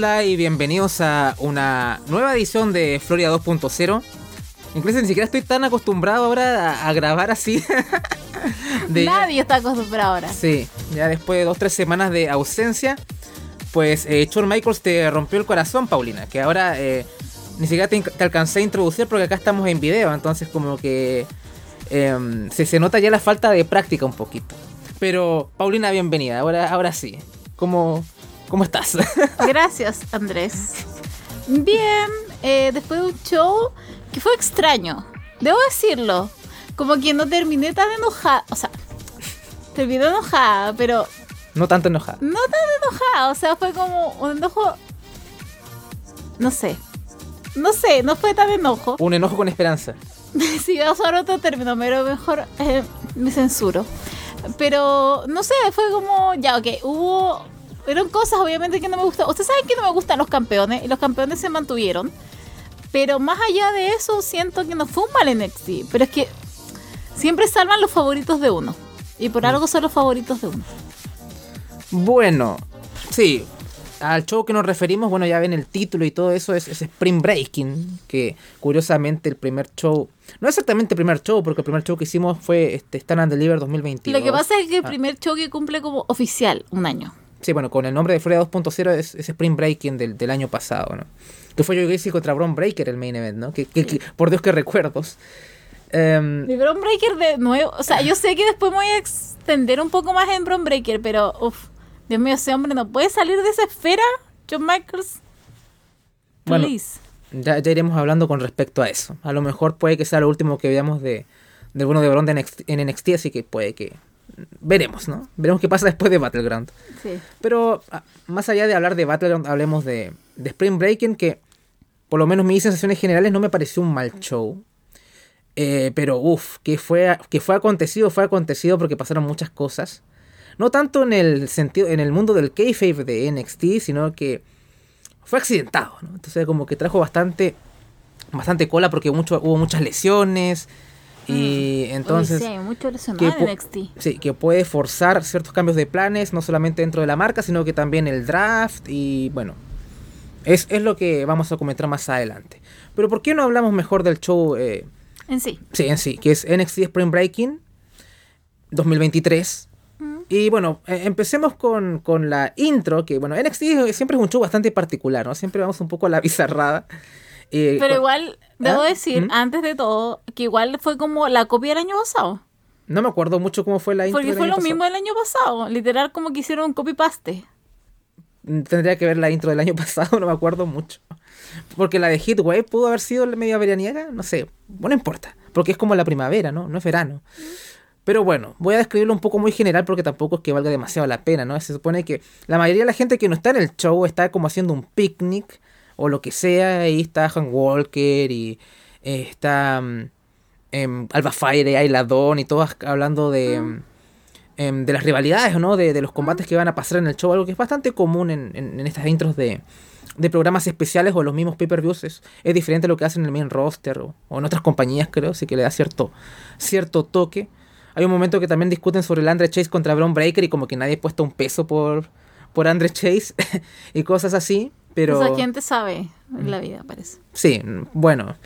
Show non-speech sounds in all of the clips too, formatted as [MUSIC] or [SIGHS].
Hola y bienvenidos a una nueva edición de Floria 2.0. Incluso ni siquiera estoy tan acostumbrado ahora a, grabar así. [LAUGHS] Nadie está acostumbrado ahora. Sí, ya después de dos tres semanas de ausencia, pues eh, Shawn Michaels te rompió el corazón, Paulina, que ahora eh, ni siquiera te, alcancé a introducir porque acá estamos en video, entonces como que em, se, se nota ya la falta de práctica un poquito. Pero Paulina, bienvenida, ahora, ahora sí. ¿Cómo, ¿Cómo estás? [LAUGHS] Gracias, Andrés. Bien, eh, después de un show que fue extraño, debo decirlo. Como que no terminé tan enojada, o sea, terminé enojada, pero... No tanto enojada. No tan enojada, o sea, fue como un enojo... No sé. No sé, no fue tan enojo. Un enojo con esperanza. [LAUGHS] sí, ahora otro término, pero mejor eh, me censuro. Pero, no sé, fue como, ya, ok, hubo eran cosas obviamente que no me gustan. Ustedes saben que no me gustan los campeones y los campeones se mantuvieron. Pero más allá de eso, siento que no fue un mal NXT. Pero es que siempre salvan los favoritos de uno. Y por algo son los favoritos de uno. Bueno, sí. Al show que nos referimos, bueno, ya ven el título y todo eso, es, Spring Breaking, que curiosamente el primer show, no exactamente el primer show, porque el primer show que hicimos fue este, Stand and Deliver 2022. Lo que pasa es que el primer show que cumple como oficial un año. Sí, bueno, con el nombre de Florida 2.0 es, Spring Breaking del, del, año pasado, ¿no? Que fue Joe Gacy contra Braun Breaker el main event, ¿no? Que, por Dios que recuerdos. Um, Braun Breaker de nuevo, o sea, yo sé que después me voy a extender un poco más en Braun Breaker, pero uff, Dios mío, ese hombre no puede salir de esa esfera, John Michaels. Please. ya, ya, iremos hablando con respecto a eso. A lo mejor puede que sea lo último que veamos de, de bueno de Braun en NXT, así que puede que veremos, ¿no? Veremos qué pasa después de Battleground. Sí. Pero ah, más allá de hablar de Battleground, hablemos de, Spring Breaking, que por lo menos mis sensaciones generales no me pareció un mal show. Eh, pero uff, que fue, que fue acontecido, fue acontecido porque pasaron muchas cosas. No tanto en el sentido, en el mundo del kayfabe de NXT, sino que fue accidentado, ¿no? Entonces como que trajo bastante, bastante cola porque mucho, hubo muchas lesiones. Y mm. entonces... sí, mucho que, NXT. sí, que puede forzar ciertos cambios de planes, no solamente dentro de la marca, sino que también el draft y bueno, es, lo que vamos a comentar más adelante. Pero ¿por qué no hablamos mejor del show? Eh, en sí. Sí, en sí, que es NXT Spring Breaking 2023. Mm. Y bueno, eh, empecemos con, con, la intro, que bueno, NXT siempre es un show bastante particular, ¿no? Siempre vamos un poco a la [LAUGHS] bizarrada. Pero igual, debo ¿Ah? decir, antes de todo, que igual fue como la copia del año pasado. No me acuerdo mucho cómo fue la intro Porque fue lo mismo del año pasado. Literal, como que hicieron un copy-paste. Mm, tendría que ver la intro del año [LAUGHS] pasado, no me acuerdo mucho. Porque la de Hitwave pudo haber sido media veraniega, no sé. Bueno, no importa. Porque es como la primavera, ¿no? No es verano. Pero bueno, voy a describirlo un poco muy general porque tampoco es que valga demasiado la pena, ¿no? Se supone que la mayoría de la gente que no está en el show está como haciendo un picnic o lo que sea. Ahí está Han Walker y eh, está mm, em, Alba Fire y Ayla y todas hablando de, mm, em, de las rivalidades, ¿no? De, de, los combates que van a pasar en el show, algo que es bastante común en, en, estas intros de, de, programas especiales o los mismos pay-per-views. Es, diferente a lo que hacen en el main roster o, en otras compañías, creo, así que le da cierto, cierto toque. Hay un momento que también discuten sobre el Andre Chase contra Braun Breaker y como que nadie ha puesto un peso por, por Andre Chase [LAUGHS] y cosas así. Pero... Esa gente sabe la vida, parece. Sí, bueno,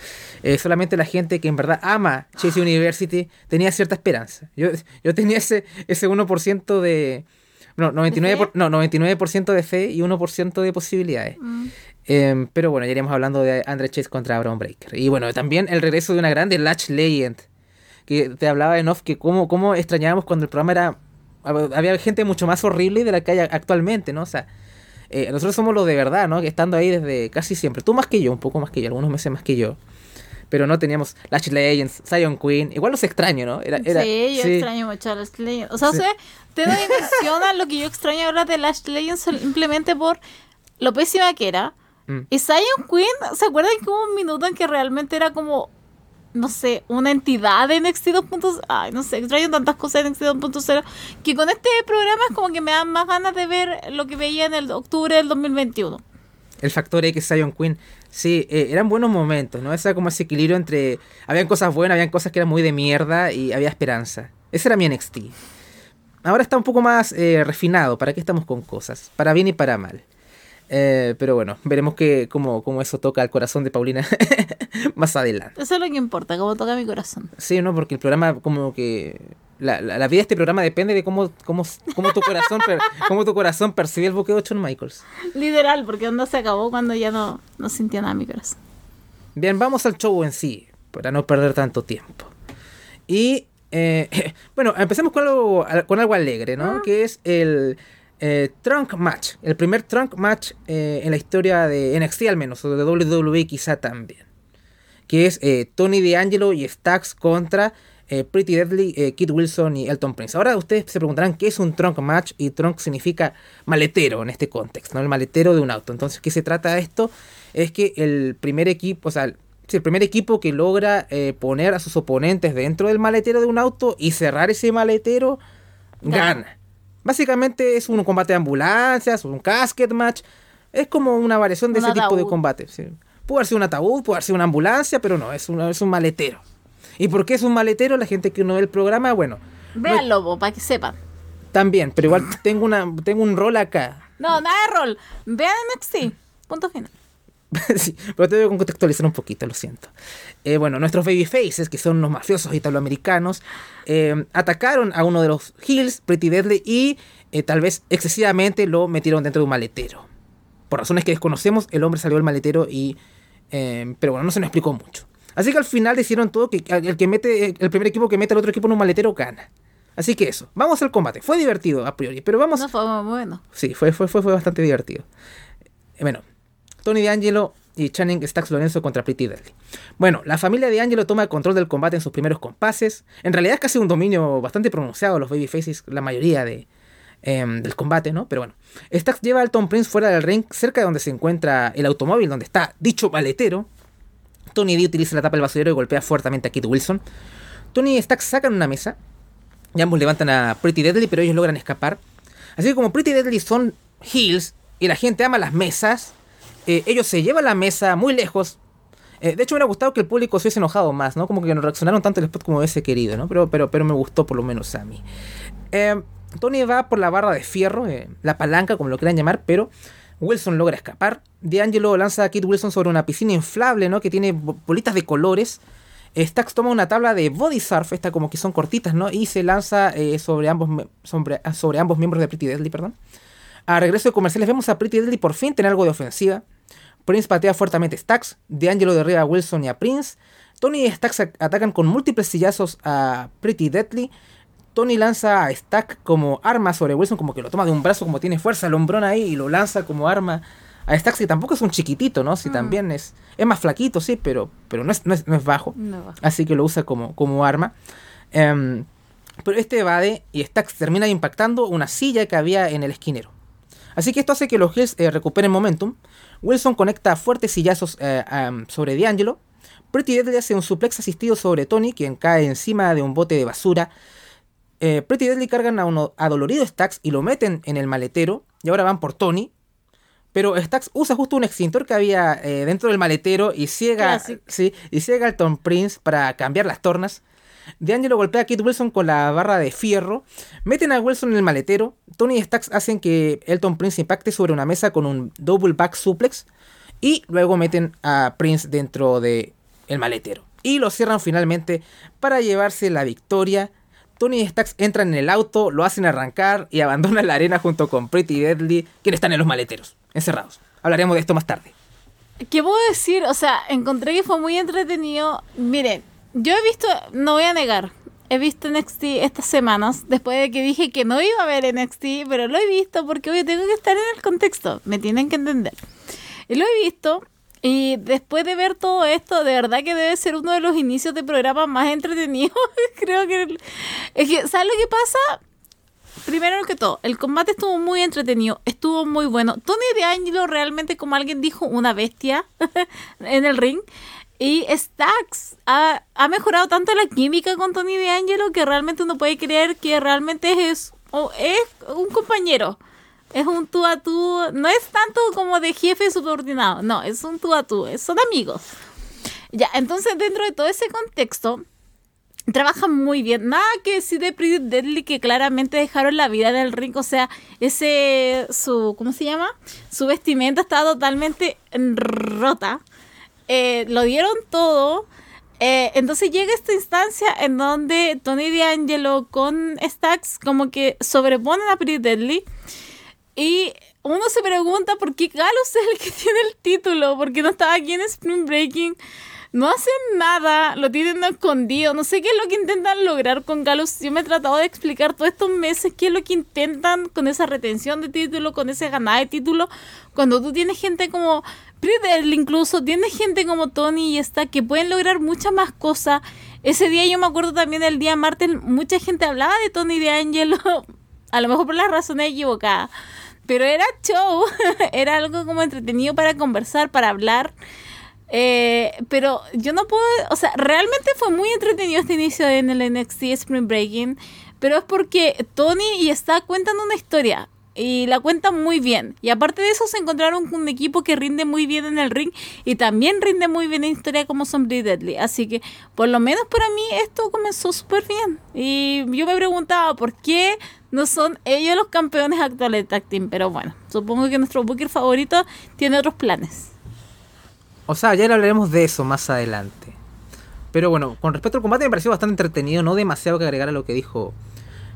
eh, solamente la gente que en verdad ama Chase University tenía cierta esperanza. Yo, yo tenía ese, ese 1% de... No, 99%, no, 99 de fe y 1% de posibilidades. Mm. Em, pero bueno, ya iríamos hablando de Andre Chase contra Braun Breaker. Y bueno, también el regreso de una grande Latch Legend. Que te hablaba en off que cómo, cómo extrañábamos cuando el programa era... Había gente mucho más horrible de la que hay actualmente, ¿no? O sea, eh, nosotros somos los de verdad, ¿no? Que estando ahí desde casi siempre. Tú más que yo, un poco más que yo, algunos meses más que yo. Pero no teníamos Lash Legends, Zion Queen. Igual los extraño, ¿no? Era, sí, yo extraño mucho a Lash Legends. O sea, sí. te doy impresión a lo que yo extraño ahora de Lash Legends simplemente por lo pésima que era. Mm. Y Zion Queen, ¿se acuerdan que hubo un minuto en que realmente era como no sé, una entidad de NXT 2.0. Ay, no sé, extraño tantas cosas de NXT 2.0 que con este programa es como que me dan más ganas de ver lo que veía en el octubre del 2021. El factor X Zion Queen, sí, eh, eran buenos momentos, ¿no? Ese como ese equilibrio entre. Habían cosas buenas, habían cosas que eran muy de mierda y había esperanza. Ese era mi NXT. Ahora está un poco más eh, refinado. ¿Para qué estamos con cosas? Para bien y para mal. Eh, pero bueno, veremos que, cómo, cómo eso toca el corazón de Paulina [LAUGHS] más adelante. Eso es lo que importa, cómo toca mi corazón. Sí, ¿no? Porque el programa como que... La, la, la vida de este programa depende de cómo, cómo, cómo tu corazón per- [LAUGHS] cómo tu corazón percibe el buqueo de Shawn Michaels. Literal, porque onda se acabó cuando ya no, no sentía nada mi corazón. Bien, vamos al show en sí, para no perder tanto tiempo. Y eh, [LAUGHS] bueno, empecemos con algo, con algo alegre, ¿no? Que es el eh, Trunk Match, el primer Trunk Match eh, en la historia de NXT al menos, o de WWE quizá también. Que es eh, Tony D'Angelo y Stax contra eh, Pretty Deadly, Kid Wilson y Elton Prince. Ahora ustedes se preguntarán qué es un trunk match y trunk significa maletero en este contexto, ¿no? El maletero de un auto. Entonces, ¿qué se trata de esto? Es que el primer equipo, o sea, el, primer equipo que logra poner a sus oponentes dentro del maletero de un auto y cerrar ese maletero, gana. Básicamente es un combate de ambulancias, un casket match. Es como una variación de Un ese tipo de combate. sí. Puede haber sido un ataúd, puede haber sido una ambulancia, pero no, es, una- es un maletero. ¿Y por qué es un maletero? La gente que no ve el programa, bueno, Véanlo, para que sepan. también, pero igual tengo, una, tengo un rol acá. No, nada de rol. Vean NXT. Punto final. [LAUGHS] sí, pero te a contextualizar un poquito, lo siento. Eh, bueno, nuestros babyfaces, que son los mafiosos italoamericanos, eh, atacaron a uno de los Hills, Pretty Deadly, y eh, tal vez excesivamente lo metieron dentro de un maletero. Por razones que desconocemos, el hombre salió del maletero y... eh, pero bueno, no se nos explicó mucho. Así que al final decidieron todo que el que mete, el primer equipo que mete al otro equipo en un maletero gana. Así que eso, vamos al combate. Fue divertido a priori, pero vamos No fue muy bueno. Sí, fue, fue, fue, fue bastante divertido. Bueno, Tony D'Angelo y Channing Stax Lorenzo contra Pretty Deadly. Bueno, la familia de Angelo toma control del combate en sus primeros compases. En realidad es casi un dominio bastante pronunciado los babyfaces, la mayoría de, em, del combate, ¿no? Pero bueno, Stax lleva al Tom Prince fuera del ring, cerca de donde se encuentra el automóvil donde está dicho maletero. Tony D utiliza la tapa del basurero y golpea fuertemente a Kid Wilson. Tony y Stax sacan una mesa y ambos levantan a Pretty Deadly, pero ellos logran escapar. Así que como Pretty Deadly son heels y la gente ama las mesas, eh, ellos se llevan la mesa muy lejos. Eh, de hecho, me hubiera gustado que el público se hubiese enojado más, ¿no? Como que no reaccionaron tanto el spot como hubiese querido, ¿no? Pero, pero, pero me gustó por lo menos a mí. Eh, Tony va por la barra de fierro, eh, la palanca, como lo quieran llamar, pero Wilson logra escapar. D'Angelo lanza a Kid Wilson sobre una piscina inflable, ¿no? Que tiene bo- bolitas de colores. Stax toma una tabla de body surf, esta como que son cortitas, ¿no? Y se lanza sobre, ambos, sobre, sobre ambos miembros de Pretty Deadly, perdón. A regreso de comerciales vemos a Pretty Deadly por fin tener algo de ofensiva. Prince patea fuertemente a Stax, D'Angelo derriba a Wilson y a Prince. Tony y Stax a- atacan con múltiples sillazos a Pretty Deadly. Tony lanza a Stack como arma sobre Wilson, como que lo toma de un brazo, como tiene fuerza el hombrón ahí, y lo lanza como arma a Stax, que tampoco es un chiquitito, ¿no? Si también es, es más flaquito, sí, pero, pero no, es, no, es, no es bajo. No. Así que lo usa como, como arma. Em, pero este evade y Stax termina impactando una silla que había en el esquinero. Así que esto hace que los Hills eh, recuperen momentum. Wilson conecta fuertes sillazos eh, sobre D'Angelo. Pretty Deadly hace un suplex asistido sobre Tony, quien cae encima de un bote de basura. Eh, Pretty Deadly cargan a un adolorido Stax y lo meten en el maletero. Y ahora van por Tony. Pero Stax usa justo un extintor que había eh, dentro del maletero y ciega, sí, y ciega al Tom Prince para cambiar las tornas. D'Angelo golpea a Kid Wilson con la barra de fierro. Meten a Wilson en el maletero. Tony y Stax hacen que Elton Prince impacte sobre una mesa con un double back suplex. Y luego meten a Prince dentro de el maletero. Y lo cierran finalmente para llevarse la victoria. Tony y Stax entran en el auto, lo hacen arrancar y abandonan la arena junto con Pretty Deadly, quienes están en los maleteros, encerrados. Hablaremos de esto más tarde. ¿Qué puedo decir? O sea, encontré que fue muy entretenido. Miren, yo he visto, no voy a negar, he visto NXT estas semanas, después de que dije que no iba a ver NXT, pero lo he visto porque hoy tengo que estar en el contexto, me tienen que entender. Y lo he visto, y después de ver todo esto, de verdad que debe ser uno de los inicios de programa más entretenidos. [LAUGHS] Creo que... Es que, ¿sabes lo que pasa? Primero que todo, el combate estuvo muy entretenido, estuvo muy bueno. Tony D'Angelo realmente, como alguien dijo, una bestia [LAUGHS] en el ring. Y Stax ha, ha mejorado tanto la química con Tony D'Angelo que realmente uno puede creer que realmente es, es un compañero. Es un tú a tú, no es tanto como de jefe subordinado, no, es un tú a tú, son amigos. Ya, entonces dentro de todo ese contexto, trabajan muy bien. Nada que decir de Pretty Deadly que claramente dejaron la vida en el ring. O sea, ese, su, ¿cómo se llama? Su vestimenta estaba totalmente rota. Eh, lo dieron todo. Eh, entonces llega esta instancia en donde Tony D'Angelo con Stacks como que sobreponen a Pretty Deadly. Y uno se pregunta por qué Gallows [LAUGHS] es el que tiene el título, porque no estaba aquí en Spring Breaking no hacen nada, lo tienen escondido. No sé qué es lo que intentan lograr con Galus. Yo me he tratado de explicar todos estos meses qué es lo que intentan con esa retención de título, con ese ganada de título. Cuando tú tienes gente como Priddle, incluso, tienes gente como Tony y esta que pueden lograr muchas más cosas. Ese día yo me acuerdo también del día martes, mucha gente hablaba de Tony de Angelo, [LAUGHS] a lo mejor por las razones equivocadas. Pero era show, [LAUGHS] era algo como entretenido para conversar, para hablar. Eh, pero yo no puedo, o sea, realmente fue muy entretenido este inicio en el NXT Spring Breaking, pero es porque Tony y Stack cuentan una historia y la cuentan muy bien. Y aparte de eso se encontraron con un equipo que rinde muy bien en el ring y también rinde muy bien en historia como Somebody Deadly. Así que por lo menos para mí esto comenzó súper bien. Y yo me preguntaba por qué no son ellos los campeones actuales de Tag Team. Pero bueno, supongo que nuestro Booker favorito tiene otros planes. O sea, ya hablaremos de eso más adelante. Pero bueno, con respecto al combate me pareció bastante entretenido, no demasiado que agregar a lo que dijo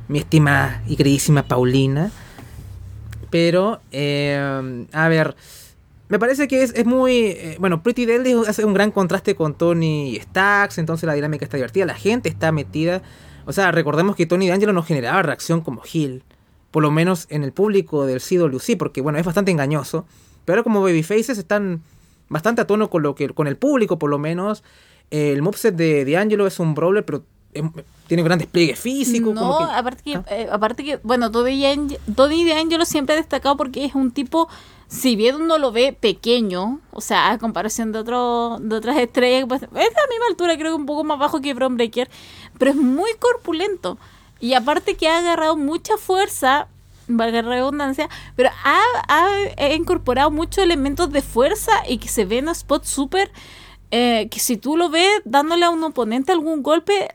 mi estimada y queridísima Paulina. Pero, eh, a ver, me parece que es, muy... Eh, bueno, Pretty Deadly hace un gran contraste con Tony y Stacks, entonces la dinámica está divertida, la gente está metida. O sea, recordemos que Tony D'Angelo no generaba reacción como Hill, por lo menos en el público del CWC, porque bueno, es bastante engañoso. Pero como Babyfaces están bastante a tono con lo que con el público por lo menos. el moveset de D'Angelo es un brawler, pero tiene gran despliegue físico. No, aparte, que, ¿Ah? eh, aparte que, bueno, Tony D'Angelo siempre ha destacado porque es un tipo, si bien uno lo ve pequeño, o sea, a comparación de, otro, de otras estrellas, pues, es de la misma altura, creo que un poco más bajo que Bron Breaker, pero es muy corpulento. Y aparte que ha agarrado mucha fuerza valga la redundancia, pero ha, incorporado muchos elementos de fuerza y que se ve en spots súper... Eh, que si tú lo ves dándole a un oponente algún golpe,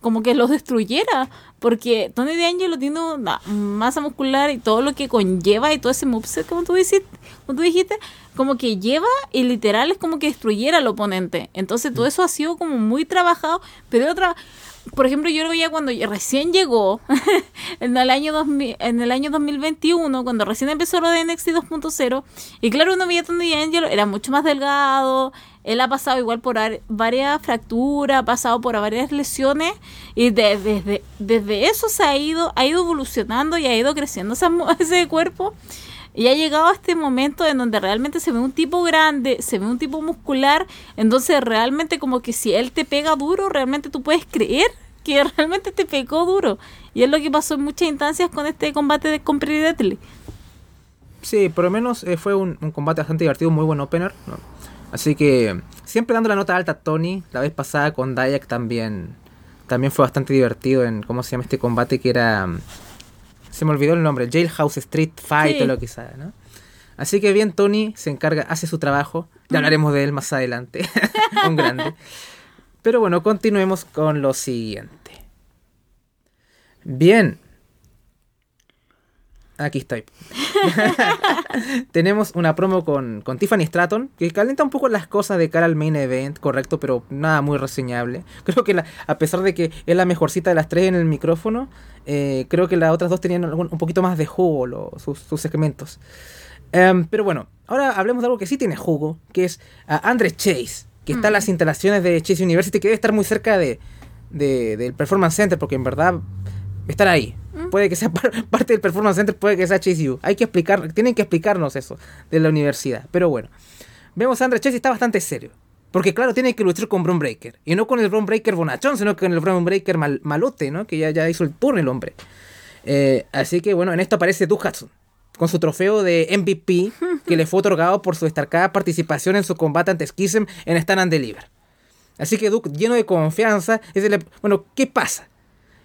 como que lo destruyera. Porque Tony D'Angelo tiene una masa muscular y todo lo que conlleva y todo ese moveset, como tú, dijiste, como tú dijiste, como que lleva y literal es como que destruyera al oponente. Entonces todo eso ha sido como muy trabajado, pero otra por ejemplo, yo lo veía cuando recién llegó, [LAUGHS] en, el año en el año 2021, cuando recién empezó lo de NXT 2.0, y claro, uno veía a Tony Angelo, era mucho más delgado, él ha pasado igual por varias fracturas, ha pasado por varias lesiones, y desde, desde, eso se ha ido, ha ido evolucionando y ha ido creciendo [LAUGHS] ese cuerpo. Y ha llegado a este momento en donde realmente se ve un tipo grande, se ve un tipo muscular, entonces realmente como que si él te pega duro, realmente tú puedes creer que [LAUGHS] realmente te pegó duro. Y es lo que pasó en muchas instancias con este combate de con. Sí, por lo menos eh, fue un, combate bastante divertido, muy buen opener. Así que siempre dando la nota alta a Tony, la vez pasada con Dayak también, también fue bastante divertido en, ¿cómo se llama este combate? Que era se me olvidó el nombre, Jailhouse Street Fight o lo que sea, ¿no? Así que bien, Tony se encarga, hace su trabajo. Ya hablaremos de él más adelante. [LAUGHS] Un grande. Pero bueno, continuemos con lo siguiente. Bien, Aquí estoy. [LAUGHS] Tenemos una promo con, con, Tiffany Stratton, que calienta un poco las cosas de cara al main event, correcto, pero nada muy reseñable. [LAUGHS] Creo que a pesar de que es la mejorcita de las tres en el micrófono, eh, creo que las otras dos tenían un, poquito más de jugo sus, segmentos. Em, pero bueno, ahora hablemos de algo que sí tiene jugo, que es Andre Chase, que está en las mm. instalaciones de Chase University, que debe estar muy cerca de, del Performance Center, porque en verdad estar ahí. Mm. Puede que sea [LAUGHS] parte del Performance Center, puede que sea Chase Hay que explicar, tienen que explicarnos eso de la universidad. Pero bueno, vemos a Andre Chase está bastante serio. Porque claro, tiene que luchar con Bron Breaker. Y no con el Bron Breaker bonachón, sino con el Bron Breaker malote, ¿no? Que ya, ya hizo el turno el hombre. Eh, así que bueno, en esto aparece Duke Hudson. Con su trofeo de MVP [LAUGHS] que le fue otorgado por su destacada participación en su combate ante Schism en Stand and Deliver. Así que Duke, lleno de confianza, dice, bueno, ¿qué pasa?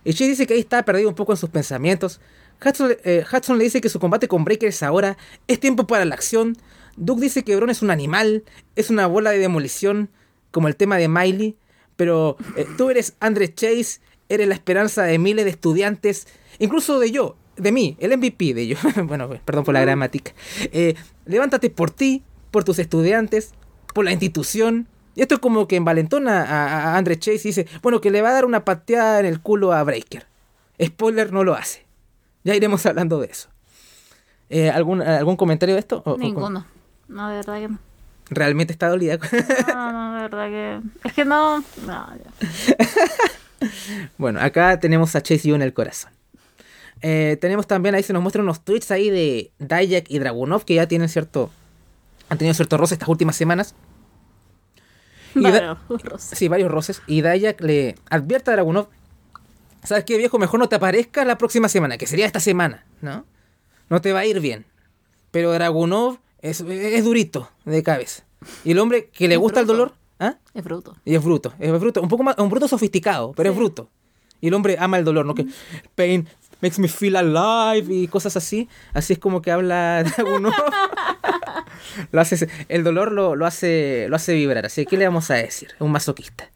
Y Chase dice que ahí está perdido un poco en sus pensamientos. Hudson, eh, Hudson, le dice que su combate con Breaker es ahora, es tiempo para la acción. Duke dice que Bron es un animal, es una bola de demolición, como el tema de Miley. pero eh, tú eres Andrés Chase, eres la esperanza de miles de estudiantes, incluso de yo, de mí, el MVP de yo. [LAUGHS] bueno, perdón por la gramática. Eh, levántate por ti, por tus estudiantes, por la institución. Y esto es como que envalentona a, a Andrés Chase y dice, bueno, que le va a dar una pateada en el culo a Breaker. Spoiler, no lo hace. Ya iremos hablando de eso. Eh, ¿algún, ¿Algún comentario de esto? Ninguno. no, de verdad que no. ¿Realmente está dolida? [LAUGHS] no, no, de verdad que... Es que no... no [LAUGHS] bueno, acá tenemos a Chase Yu en el corazón. Eh, tenemos también ahí se nos muestran unos tweets ahí de Dayak y Dragunov que ya tienen cierto. Han tenido cierto roce estas últimas semanas. Varios roces. Sí, varios roces. Y Dayak le advierte a Dragunov. ¿Sabes qué, viejo? Mejor no te aparezca la próxima semana, que sería esta semana, ¿no? No te va a ir bien. Pero Dragunov es, es durito de cabeza. Y el hombre que le gusta el dolor. ¿ah? Es bruto. Y es bruto. Es bruto. Un poco más, un bruto sofisticado, pero es bruto. Y el hombre ama el dolor, ¿no? Que pain makes me feel alive y cosas así. Así es como que habla [LAUGHS] uno. [LAUGHS] lo hace, el dolor lo, lo, hace, lo hace vibrar. Así que, ¿qué le vamos a decir? Es un masoquista.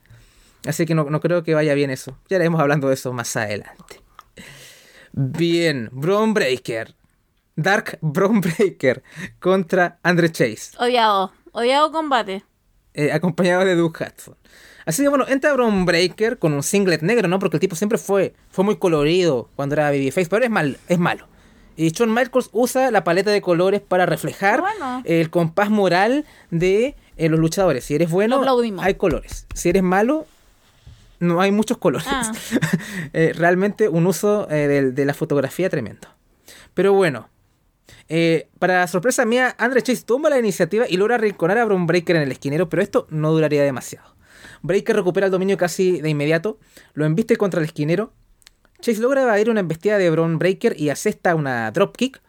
Así que no, no creo que vaya bien eso. Ya iremos hablando de eso más adelante. Bien, Bron Breaker. Dark Bron Breaker contra Andre Chase. Odiado, odiado combate. Eh, acompañado de Duke Hudson. Así que bueno, entra Bron Breaker con un singlet negro, ¿no? Porque el tipo siempre fue, fue muy colorido cuando era Babyface, pero es, mal, es malo. Y Shawn Michaels usa la paleta de colores para reflejar el compás moral de eh, los luchadores. Si eres bueno, hay colores. Si eres malo, no hay muchos colores. Ah. [LAUGHS] eh, realmente un uso eh, de, de, la fotografía tremendo. Pero bueno, para sorpresa mía, Andre Chase toma la iniciativa y logra arrinconar a Bron Breaker en el esquinero, pero esto no duraría demasiado. Breaker recupera el dominio casi de inmediato, lo embiste contra el esquinero. Chase logra evadir una embestida de Bron Breaker y asesta una dropkick.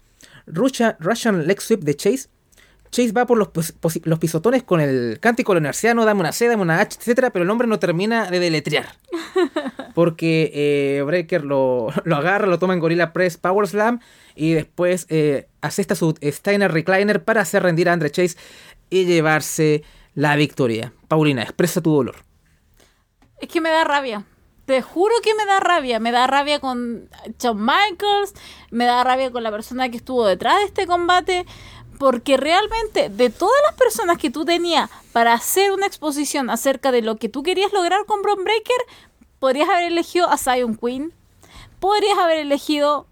Russian leg sweep de Chase. Chase va por los, los pisotones con el cántico nerciano, dame una C, dame una H, etc. Pero el hombre no termina de deletrear. [LAUGHS] Porque eh, Breaker lo, lo, agarra, lo toma en Gorilla Press Power Slam y después eh, asesta su Steiner Recliner para hacer rendir a Andre Chase y llevarse la victoria. Paulina, expresa tu dolor. Es que me da rabia. Te juro que me da rabia. Me da rabia con Shawn Michaels, me da rabia con la persona que estuvo detrás de este combate. Porque realmente, de todas las personas que tú tenías para hacer una exposición acerca de lo que tú querías lograr con Bron Breaker, podrías haber elegido a Zion Queen, podrías haber elegido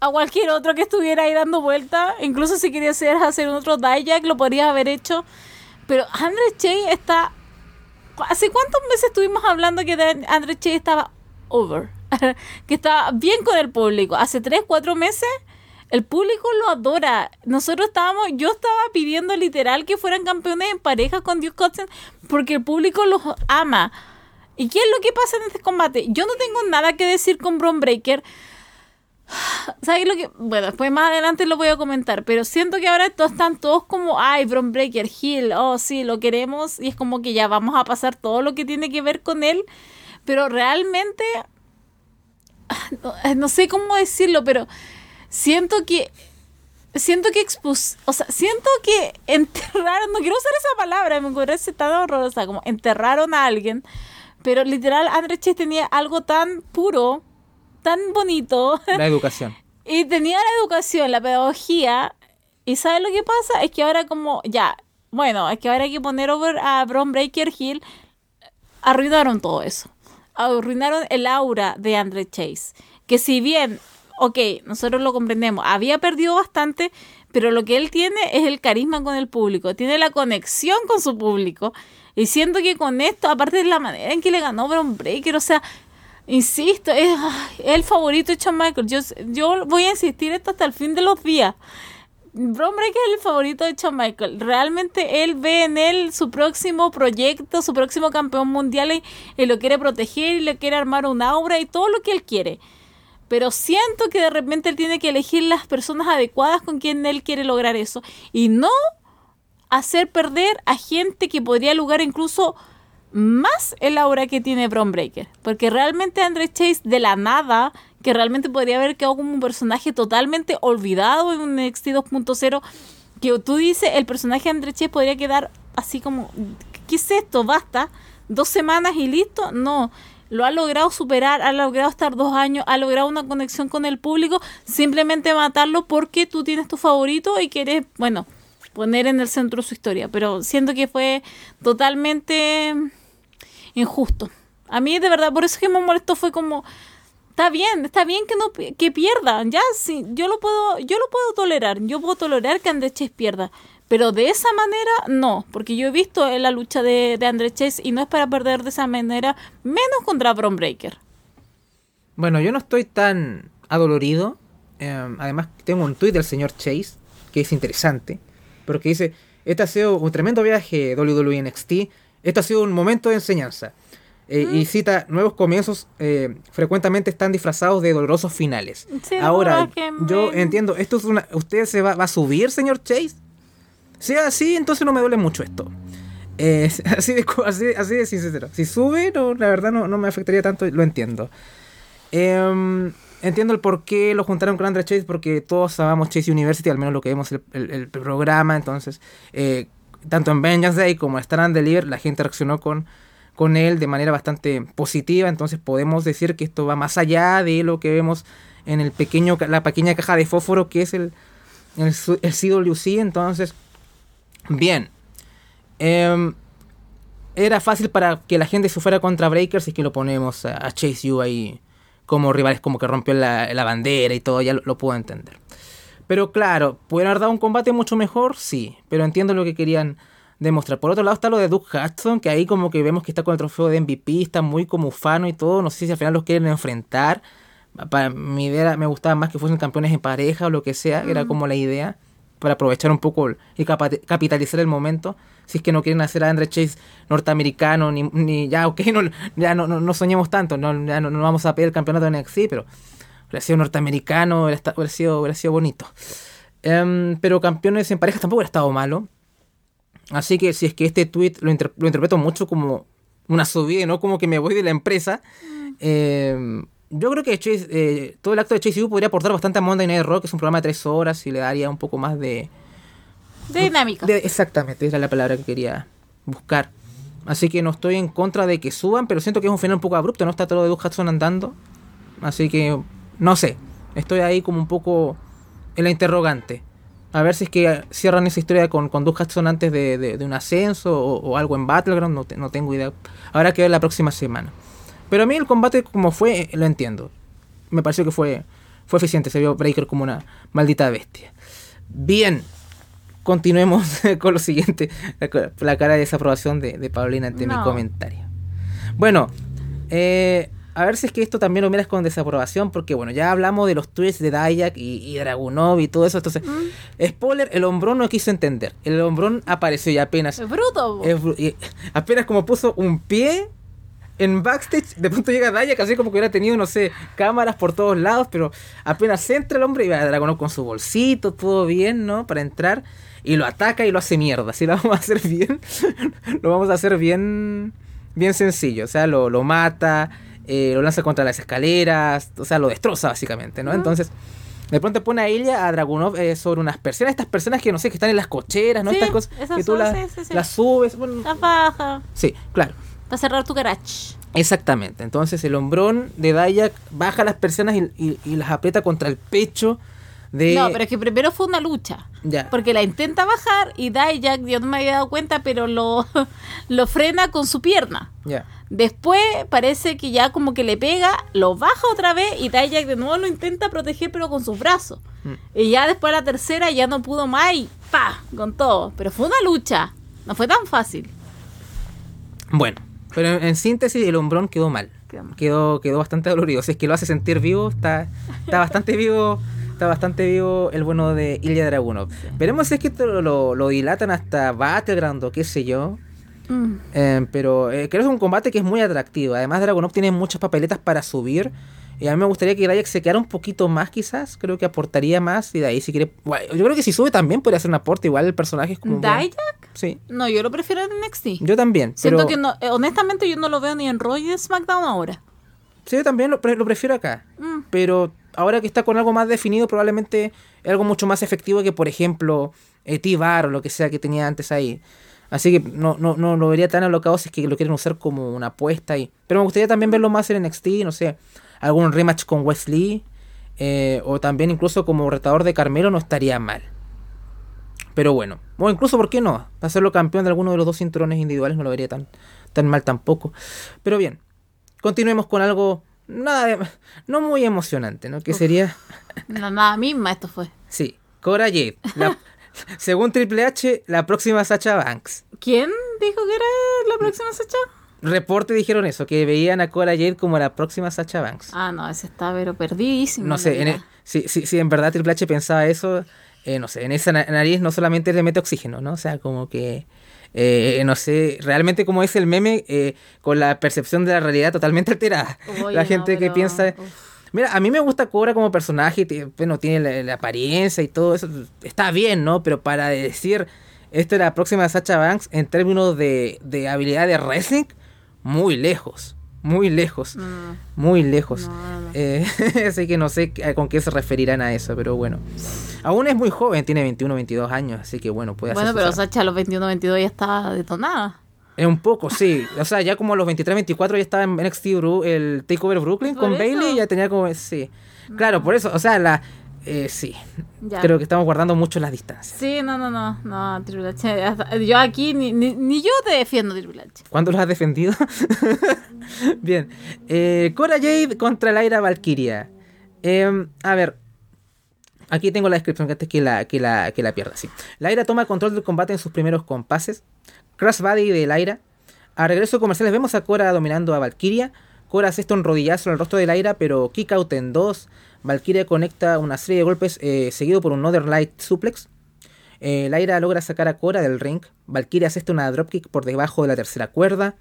a cualquier otro que estuviera ahí dando vuelta. Incluso si querías hacer, otro Dijak, lo podrías haber hecho. Pero Andre Chase está. ¿Hace cuántos meses estuvimos hablando que Andre Chase estaba over? [LAUGHS] que estaba bien con el público. Hace tres, cuatro meses. El público lo adora. Nosotros estábamos, yo estaba pidiendo literal que fueran campeones en pareja con Duke Hudson porque el público los ama. ¿Y qué es lo que pasa en este combate? Yo no tengo nada que decir con Bron Breaker [GASPS] ¿Sabes lo que? Bueno, después más adelante lo voy a comentar, pero siento que ahora todos están todos como, ay, Bron Breaker, Hill, oh, sí, lo queremos, y es como que ya vamos a pasar todo lo que tiene que ver con él, pero realmente, [SIGHS] no, sé cómo decirlo, pero siento que, siento que expus, o sea, siento que [LAUGHS] enterraron, no quiero usar esa palabra, me parece tan horrorosa, como enterraron a alguien, pero literal, André Chase tenía algo tan puro tan bonito. La educación. [LAUGHS] y tenía la educación, la pedagogía. Y ¿sabes lo que pasa? Es que ahora como, ya, bueno, es que ahora hay que poner over a Bron Breaker Hill. Arruinaron todo eso. Arruinaron el aura de Andre Chase. Que si bien, ok, nosotros lo comprendemos, había perdido bastante, pero lo que él tiene es el carisma con el público, tiene la conexión con su público. Y siento que con esto, aparte de la manera en que le ganó Bron Breaker, o sea, Insisto, es, el favorito de Shawn Michaels. Yo, yo voy a insistir esto hasta el fin de los días. Bron Breaker es el favorito de Shawn Michaels. Realmente él ve en él su próximo proyecto, su próximo campeón mundial y, lo quiere proteger y le quiere armar una obra y todo lo que él quiere. Pero siento que de repente él tiene que elegir las personas adecuadas con quien él quiere lograr eso. Y no hacer perder a gente que podría lograr incluso más el aura que tiene Bron Breaker. Porque realmente Andre Chase, de la nada, que realmente podría haber quedado como un personaje totalmente olvidado en un NXT 2.0, que tú dices, el personaje de Andre Chase podría quedar así como, ¿qué es esto? Basta. dos semanas y listo. No, lo ha logrado superar, ha logrado estar dos años, ha logrado una conexión con el público, simplemente matarlo porque tú tienes tu favorito y quieres, bueno, poner en el centro su historia. Pero siento que fue totalmente injusto. A mí de verdad, por eso que me molestó fue como está bien, está bien que no que pierdan, ya sí, yo lo puedo yo lo puedo tolerar, yo puedo tolerar que André Chase pierda, pero de esa manera no, porque yo he visto en la lucha de, de André Chase y no es para perder de esa manera, menos contra Bron Breaker. Bueno, yo no estoy tan adolorido. Eh, además, tengo un tuit del señor Chase que es interesante, pero que dice, este ha sido un tremendo viaje WWE NXT, este ha sido un momento de enseñanza. Eh, y cita, nuevos comienzos eh, frecuentemente están disfrazados de dolorosos finales. Sí, Ahora, yo entiendo, esto es una, ¿usted se va, va a subir, señor Chase? Si es así, entonces no me duele mucho esto. Eh, [LAUGHS] así, de, así, así de sincero. Si sube, no, la verdad no, no me afectaría tanto, lo entiendo. Em, entiendo el por qué lo juntaron con André Chase, porque todos amamos Chase University, al menos lo que vemos el, el- el programa. Entonces, eh, tanto en Vengeance Day como en Stand and Deliver, la gente reaccionó con, con él de manera bastante positiva. Entonces, podemos decir que esto va más allá de lo que vemos en el pequeño, la pequeña caja de fósforo que es el, el, el CWC. Entonces, bien. Em, era fácil para que la gente se fuera contra Breaker si es que lo ponemos a, a Chase U ahí como rivales, como que rompió la, la bandera y todo, ya lo, lo puedo entender. Pero claro, ¿pudieron haber dado un combate mucho mejor? Sí, pero entiendo lo que querían demostrar. Por otro lado está lo de Duke Hudson, que ahí como que vemos que está con el trofeo de MVP, está muy como ufano y todo, no sé si al final los quieren enfrentar. Para mi idea me gustaba más que fuesen campeones en pareja o lo que sea, era como la idea, para aprovechar un poco y capitalizar el momento. Si es que no quieren hacer a Andre Chase norteamericano, ni, ni ya, ok, [LAUGHS] no, ya no, no, no soñemos tanto, no, ya no, no vamos a pedir el campeonato de NXT, pero hubiera sido norteamericano, hubiera, sido, hubiera sido bonito. Em, pero campeones en pareja tampoco hubiera estado malo. Así que si es que este tweet lo, inter- lo interpreto mucho como una subida, no como que me voy de la empresa. em, yo creo que Chase, eh, todo el acto de Chase U podría aportar bastante a Monday Night Raw, que es un programa de tres horas y le daría un poco más de, De dinámica. de- exactamente, esa es la palabra que quería buscar. Así que no estoy en contra de que suban, pero siento que es un final un poco abrupto, no está todo de Duke Hudson andando. Así que, no sé, estoy ahí como un poco en la interrogante. A ver si es que cierran esa historia con, con Duke Hudson antes de, de- de un ascenso o, o algo en Battleground, no, te- no tengo idea. Habrá que ver la próxima semana. Pero a mí el combate como fue, eh, lo entiendo. Me pareció que fue, fue eficiente, se vio Breaker como una maldita bestia. Bien, continuemos [LAUGHS] con lo siguiente. La, ca- la cara de desaprobación de, de Paulina ante mi comentario. Bueno, eh, a ver si es que esto también lo miras con desaprobación, porque bueno, ya hablamos de los tweets de Dayak y, y Dragunov y todo eso. Entonces, spoiler, el hombrón no quiso entender. El hombrón apareció y apenas. Es bruto. es y apenas como puso un pie en backstage, de pronto llega Dayak, así como que hubiera tenido, no sé, cámaras por todos lados, pero apenas entra el hombre y va a Dragunov con su bolsito, todo bien, ¿no? Para entrar. Y lo ataca y lo hace mierda. Si lo vamos a hacer bien, [LAUGHS] lo vamos a hacer bien, bien sencillo. O sea, lo, lo mata, eh, lo lanza contra las escaleras, o sea, lo destroza básicamente, ¿no? Entonces, de pronto pone a ella, a Dragunov, eh, sobre unas persianas, estas personas que no sé, que están en las cocheras, ¿no? Sí, estas cosas que tú son, las, sí, sí, sí. las subes. Bueno, La baja. sí, claro. Para cerrar tu garage. Exactamente. Entonces el hombrón de Dayak baja las persianas y, y- y las aprieta contra el pecho de... No, pero es que primero fue una lucha. Ya. Porque la intenta bajar y Dijak, yo no me había dado cuenta, pero lo, [LAUGHS] lo frena con su pierna. Ya. Después parece que ya como que le pega, lo baja otra vez y Dijak de nuevo lo intenta proteger pero con sus brazos. Mm. Y ya después la tercera ya no pudo más y pa, con todo. Pero fue una lucha, no fue tan fácil. Bueno, pero en, en síntesis el hombrón quedó mal. Quedó mal. Quedó, quedó bastante dolorido. Si es que lo hace sentir vivo, está, está bastante vivo. Está bastante vivo el bueno de Ilya Dragunov. Veremos si es que esto lo, dilatan hasta Battleground o qué sé yo. Mm. Eh, pero eh, creo que es un combate que es muy atractivo. Además, Dragunov tiene muchas papeletas para subir. Y a mí me gustaría que Dayak se quedara un poquito más, quizás. Creo que aportaría más. Y de ahí, si quiere. Bueno, yo creo que si sube también podría hacer un aporte. Igual el personaje es como. buen- ¿Dijak? Sí. No, yo lo prefiero en NXT. Yo también. Siento pero- que no, eh, honestamente yo no lo veo ni en Raw ni en SmackDown ahora. Sí, yo también lo, pre- lo prefiero acá. Mm. Pero ahora que está con algo más definido, probablemente es algo mucho más efectivo que, por ejemplo, eh, T-Bar o lo que sea que tenía antes ahí. Así que no, no, no lo vería tan alocado si es que lo quieren usar como una apuesta. Y... Pero me gustaría también verlo más en NXT, no sé, algún rematch con Wesley. Eh, o también incluso como retador de Carmelo no estaría mal. Pero bueno, o incluso, ¿por qué no? Hacerlo campeón de alguno de los dos cinturones individuales no lo vería tan, tan mal tampoco. Pero bien, continuemos con algo nada no muy emocionante, ¿no? Que sería... La nada misma esto fue. Sí, Cora Jade. [LAUGHS] según Triple H, la próxima Sacha Banks. ¿Quién dijo que era la próxima Sacha? Reporte dijeron eso, que veían a Cora Jade como la próxima Sacha Banks. Ah, no, ese está pero perdidísimo. No sé, en si, si, si, en verdad Triple H pensaba eso, eh, no sé, en esa nariz no solamente le mete oxígeno, ¿no? O sea, como que eh, no sé, realmente como es el meme, eh, con la percepción de la realidad totalmente alterada. la gente que piensa... Mira, a mí me gusta Cobra como personaje, bueno, tiene la, apariencia y todo eso, está bien, ¿no? Pero para decir, esto es la próxima Sacha Banks en términos de, de habilidad de wrestling, muy lejos muy lejos, muy lejos. Eh, [LAUGHS] así que no sé con qué se referirán a eso, pero bueno. Aún es muy joven, tiene 21, 22 años, así que bueno, puede Bueno, pero Sacha a los 21, 22 ya está detonada. Es un poco, sí. O sea, ya como a los 23, 24 ya estaba en NXT el Takeover Brooklyn con Bailey, ya tenía como... Sí. Claro, por eso, o sea, la, eh, sí. Creo que estamos guardando mucho las distancias. Sí, no, no, no. No, Triple H. Yo aquí ni, ni, yo te defiendo, Triple H. ¿Cuándo los has defendido? [LAUGHS] Bien. Eh, Cora Jade contra Laira Valkyria. Em, a ver. Aquí tengo la descripción que antes que la, que la, que la pierda. Sí. Laira toma control del combate en sus primeros compases. Crossbody de Laira. A regreso comerciales vemos a Cora dominando a Valkyria. Cora hace esto un rodillazo en el rostro de Laira, pero kick out en dos. Valkyria conecta una serie de golpes eh, seguido por un Other Light Suplex. Eh, Laira logra sacar a Cora del ring. Valkyria hace una dropkick por debajo de la tercera cuerda.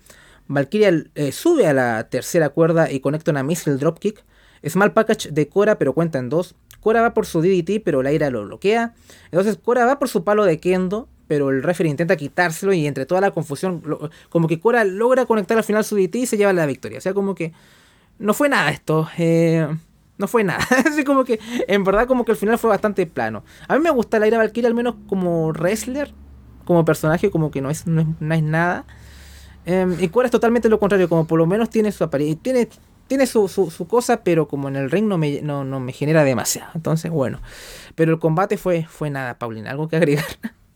Valkyria eh, sube a la tercera cuerda y conecta una missile dropkick. Small package de Cora, pero cuenta en dos. Cora va por su DDT, pero Laira lo bloquea. Entonces Cora va por su palo de Kendo, pero el referee intenta quitárselo y entre toda la confusión, como que Cora logra conectar al final su DDT y se lleva la victoria. O sea, como que no fue nada esto. Eh, no fue nada. [LAUGHS] Así como que, en verdad, como que el final fue bastante plano. A mí me gusta la ira Valkyria, al menos como wrestler, como personaje, como que no es, no es, nada. Em, y Cora es totalmente lo contrario, como por lo menos tiene su apariencia, tiene, tiene su, su, cosa, pero como en el ring no me, no, me genera demasiado. Entonces, bueno. Pero el combate fue, fue nada, Paulina. ¿Algo que agregar?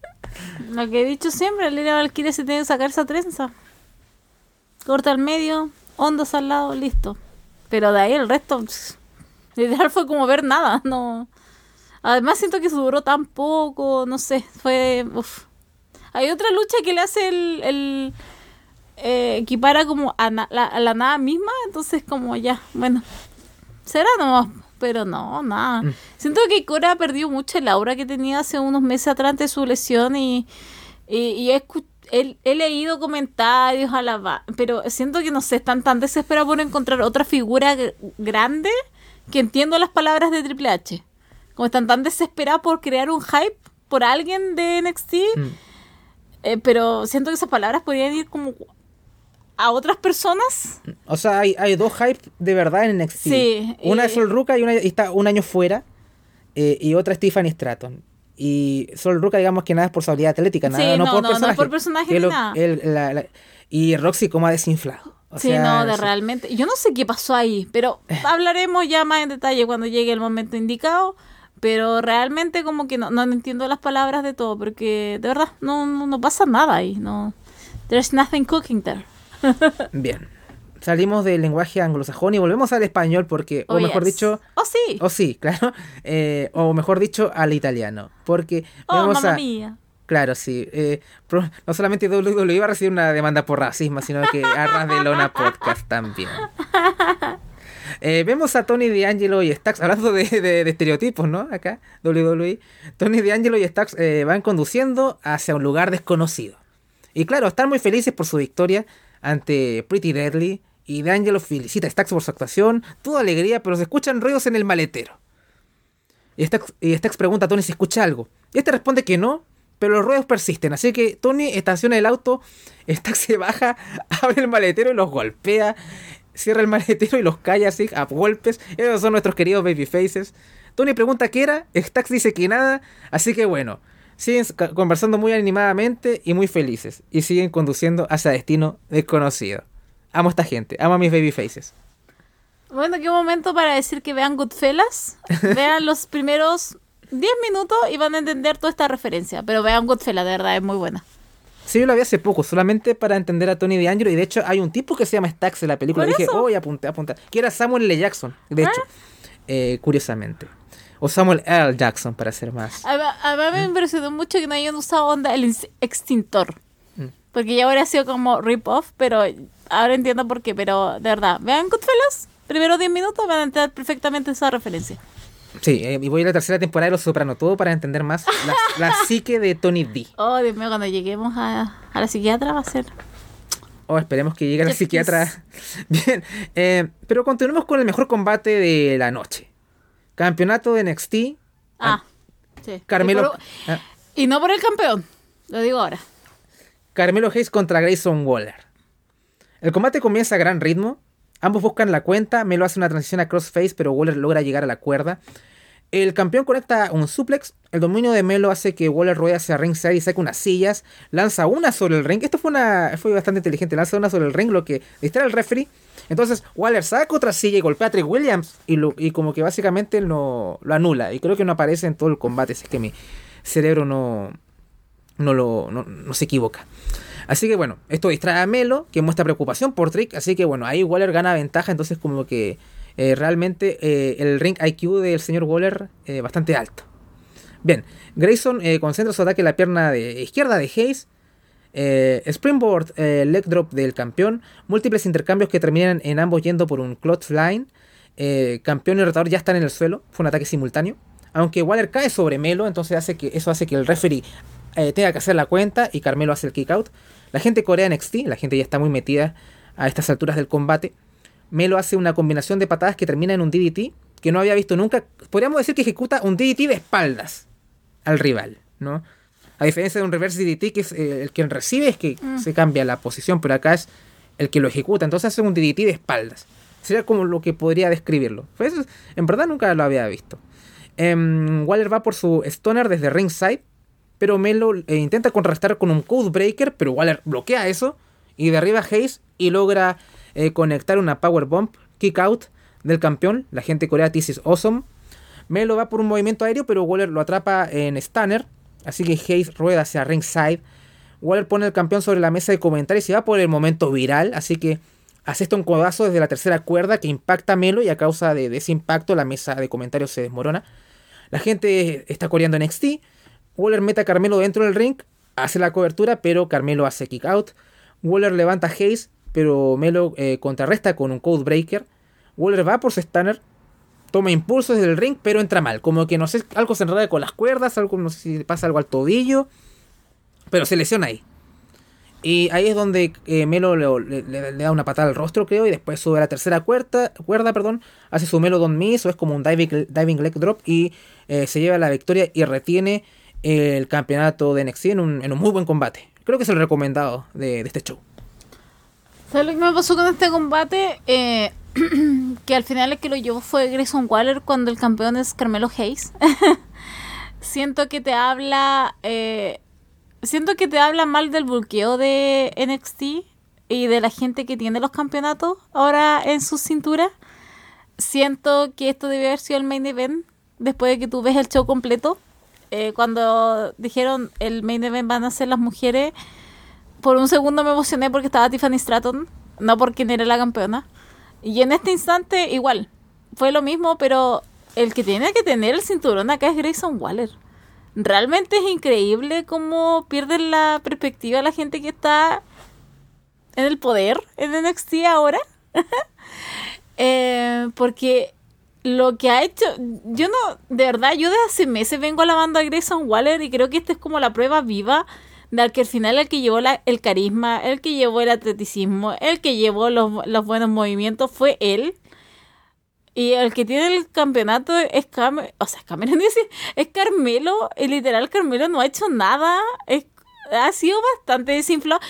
[LAUGHS] Lo que he dicho siempre, la ira Valkyria se tiene que sacar esa trenza. Corta al medio, ondas al lado, listo. Pero de ahí el resto... Literal fue como ver nada, [LAUGHS] no. Además siento que se duró tan poco, no sé, fue... Hay otra lucha que le hace el... el eh, equipara como a, la, nada misma, entonces como ya, bueno, será nomás, pero no, nada. Mm. Siento que Cora perdió mucho el aura que tenía hace unos meses atrás de su lesión y, y, he, he, leído comentarios a la pero siento que no sé, están tan desesperados por encontrar otra figura grande que entiendo las palabras de Triple H. Como están tan desesperados por crear un hype por alguien de NXT. Mm. Eh, pero siento que esas palabras podrían ir como a otras personas. O sea, hay, dos hype de verdad en NXT. Sí, una es Sol Ruka y una está un año fuera. Eh, y otra es Tiffany Stratton. Y Sol Ruka, digamos que nada es por su habilidad atlética, nada, no, por personaje. No por personaje nada. y Roxy como ha desinflado sí, no, de realmente. Yo no sé qué pasó ahí, pero eh. hablaremos ya más en detalle cuando llegue el momento indicado. Pero realmente como que no, no entiendo las palabras de todo, porque de verdad no, no, pasa nada ahí. No, there's nothing cooking there. [LAUGHS] Bien. Salimos del lenguaje anglosajón y volvemos al español porque, o oh, mejor dicho... Oh, sí. O sí, claro. Eh, o mejor dicho, al italiano. Porque oh, vamos a... Mía. Claro, sí. Eh, no solamente WWE iba a recibir una demanda por racismo, sino que Arras de Lona Podcast también. [LAUGHS] Eh, vemos a Tony D'Angelo y Stax, hablando de, estereotipos, ¿no? Acá, WWE. Tony D'Angelo y Stax eh, van conduciendo hacia un lugar desconocido. Y claro, están muy felices por su victoria ante Pretty Deadly. Y D'Angelo felicita a Stax por su actuación. Toda alegría, pero se escuchan ruidos en el maletero. Y Stax, y Stax pregunta a Tony si escucha algo. Y este responde que no, pero los ruedos persisten. Así que Tony estaciona el auto, [LAUGHS] Stack se baja, [LAUGHS] abre el maletero y los golpea. Cierra el maletero y los calla así a golpes. Esos son nuestros queridos babyfaces. Tony pregunta qué era, Stax dice que nada. Así que bueno, Siguen conversando muy animadamente y muy felices. Y siguen conduciendo hacia destino desconocido. Amo a esta gente, amo a mis baby faces. Bueno, qué momento para decir que vean Goodfellas. [LAUGHS] vean los primeros 10 minutos y van a entender toda esta referencia. Pero vean Goodfellas, de verdad, es muy buena. Sí, yo la vi hace poco, solamente para entender a Tony DeAngelo. Y de hecho, hay un tipo que se llama Stax en la película. Dije, oh, y apunté, apunté. Que era Samuel L. Jackson, de hecho, ah. eh, curiosamente. O Samuel L. Jackson, para ser más. A, mí me impresionó mucho que no hayan usado onda el extintor. Mm. Porque ya habría sido como rip-off, pero ahora entiendo por qué. Pero de verdad, vean Goodfellas, primero 10 minutos van a entender perfectamente esa referencia. Sí, eh, y voy a la tercera temporada de Los Soprano, todo para entender más la, [LAUGHS] psique de Tony D. Oh, Dios mío, cuando lleguemos a, la psiquiatra va a ser... Oh, esperemos que llegue la psiquiatra. [LAUGHS] Bien, eh, pero continuemos con el mejor combate de la noche. Campeonato de NXT. Ah, sí. Carmelo... Ah. Y, no por el campeón, lo digo ahora. Carmelo Hayes contra Grayson Waller. El combate comienza a gran ritmo. Ambos buscan la cuenta. Melo hace una transición a crossface, pero Waller logra llegar a la cuerda. El campeón conecta un suplex. El dominio de Melo hace que Waller ruede hacia ringside y saque unas sillas. Lanza una sobre el ring. Esto fue, una, fue bastante inteligente. Lanza una sobre el ring, lo que distrae al referee. Entonces Waller saca otra silla y golpea a Trick Williams. Y, y como que básicamente lo, lo, anula. Y creo que no aparece en todo el combate. Si es que mi cerebro no, no, lo, no se equivoca. Así que bueno, esto distrae a Melo, que muestra preocupación por Trick. Así que bueno, ahí Waller gana ventaja. Entonces como que eh, realmente eh, el ring IQ del señor Waller eh, bastante alto. Bien, Grayson concentra su ataque en la pierna de izquierda de Hayes. Springboard, leg drop del campeón. Múltiples intercambios que terminan en ambos yendo por un line. campeón y retador ya están en el suelo. Fue un ataque simultáneo. Aunque Waller cae sobre Melo, entonces hace que, eso hace que el referee tenga que hacer la cuenta y Carmelo hace el kick out. La gente corea NXT, la gente ya está muy metida a estas alturas del combate. Melo hace una combinación de patadas que termina en un DDT que no había visto nunca. Podríamos decir que ejecuta un DDT de espaldas al rival, ¿no? A diferencia de un reverse DDT que es eh, el que recibe es que mm. se cambia la posición, pero acá es el que lo ejecuta. Entonces hace un DDT de espaldas. Sería como lo que podría describirlo. Pues, en verdad nunca lo había visto. Em, Waller va por su stoner desde ringside, pero Melo eh, intenta contrastar con un code breaker, pero Waller bloquea eso y derriba a Hayes y logra eh, conectar una power bomb, kick out del campeón, la gente corea This is awesome. Melo va por un movimiento aéreo, pero Waller lo atrapa en Stunner, así que Hayes rueda hacia ringside. Waller pone el campeón sobre la mesa de comentarios y va por el momento viral, así que esto un codazo desde la tercera cuerda que impacta a Melo y a causa de, ese impacto la mesa de comentarios se desmorona. La gente está coreando NXT. Waller mete a Carmelo dentro del ring, hace la cobertura, pero Carmelo hace kick out. Waller levanta a Hayes pero Melo eh, contrarresta con un Code Breaker. Waller va por su stunner, toma impulsos desde el ring, pero entra mal. Como que no sé, algo se enreda con las cuerdas, algo, no sé si pasa algo al tobillo, pero se lesiona ahí. Y ahí es donde eh, Melo le, da una patada al rostro, creo, y después sube a la tercera cuerda, cuerda perdón, hace su Melo Don Miss, o es como un diving, diving leg drop, y eh, se lleva la victoria y retiene el campeonato de NXT en un, en un muy buen combate. Creo que es el recomendado de este show. ¿Sabes lo que me pasó con este combate? Eh, [CLEARS THROAT] que al final el que lo llevó fue Grayson Waller cuando el campeón es Carmelo Hayes. [LAUGHS] siento que te habla. Eh, siento que te habla mal del bulqueo de NXT y de la gente que tiene los campeonatos ahora en su cintura. Siento que esto debe haber sido el main event después de que tú ves el show completo. Eh, cuando dijeron el main event van a ser las mujeres por un segundo me emocioné porque estaba Tiffany Stratton, no porque era la campeona. Y en este instante, igual, fue lo mismo, pero el que tiene que tener el cinturón acá es Grayson Waller. Realmente es increíble cómo pierden la perspectiva la gente que está en el poder en NXT ahora. [LAUGHS] Eh, porque lo que ha hecho, yo no, de verdad, yo de hace meses vengo alabando a Grayson Waller y creo que esta es como la prueba viva de que al final el que llevó el carisma, el que llevó el atleticismo, el que llevó los, buenos movimientos fue él. Y el que tiene el campeonato es Carmelo, o sea, es, [LAUGHS] es Carmelo, y literal Carmelo no ha hecho nada, ha sido bastante desinflado.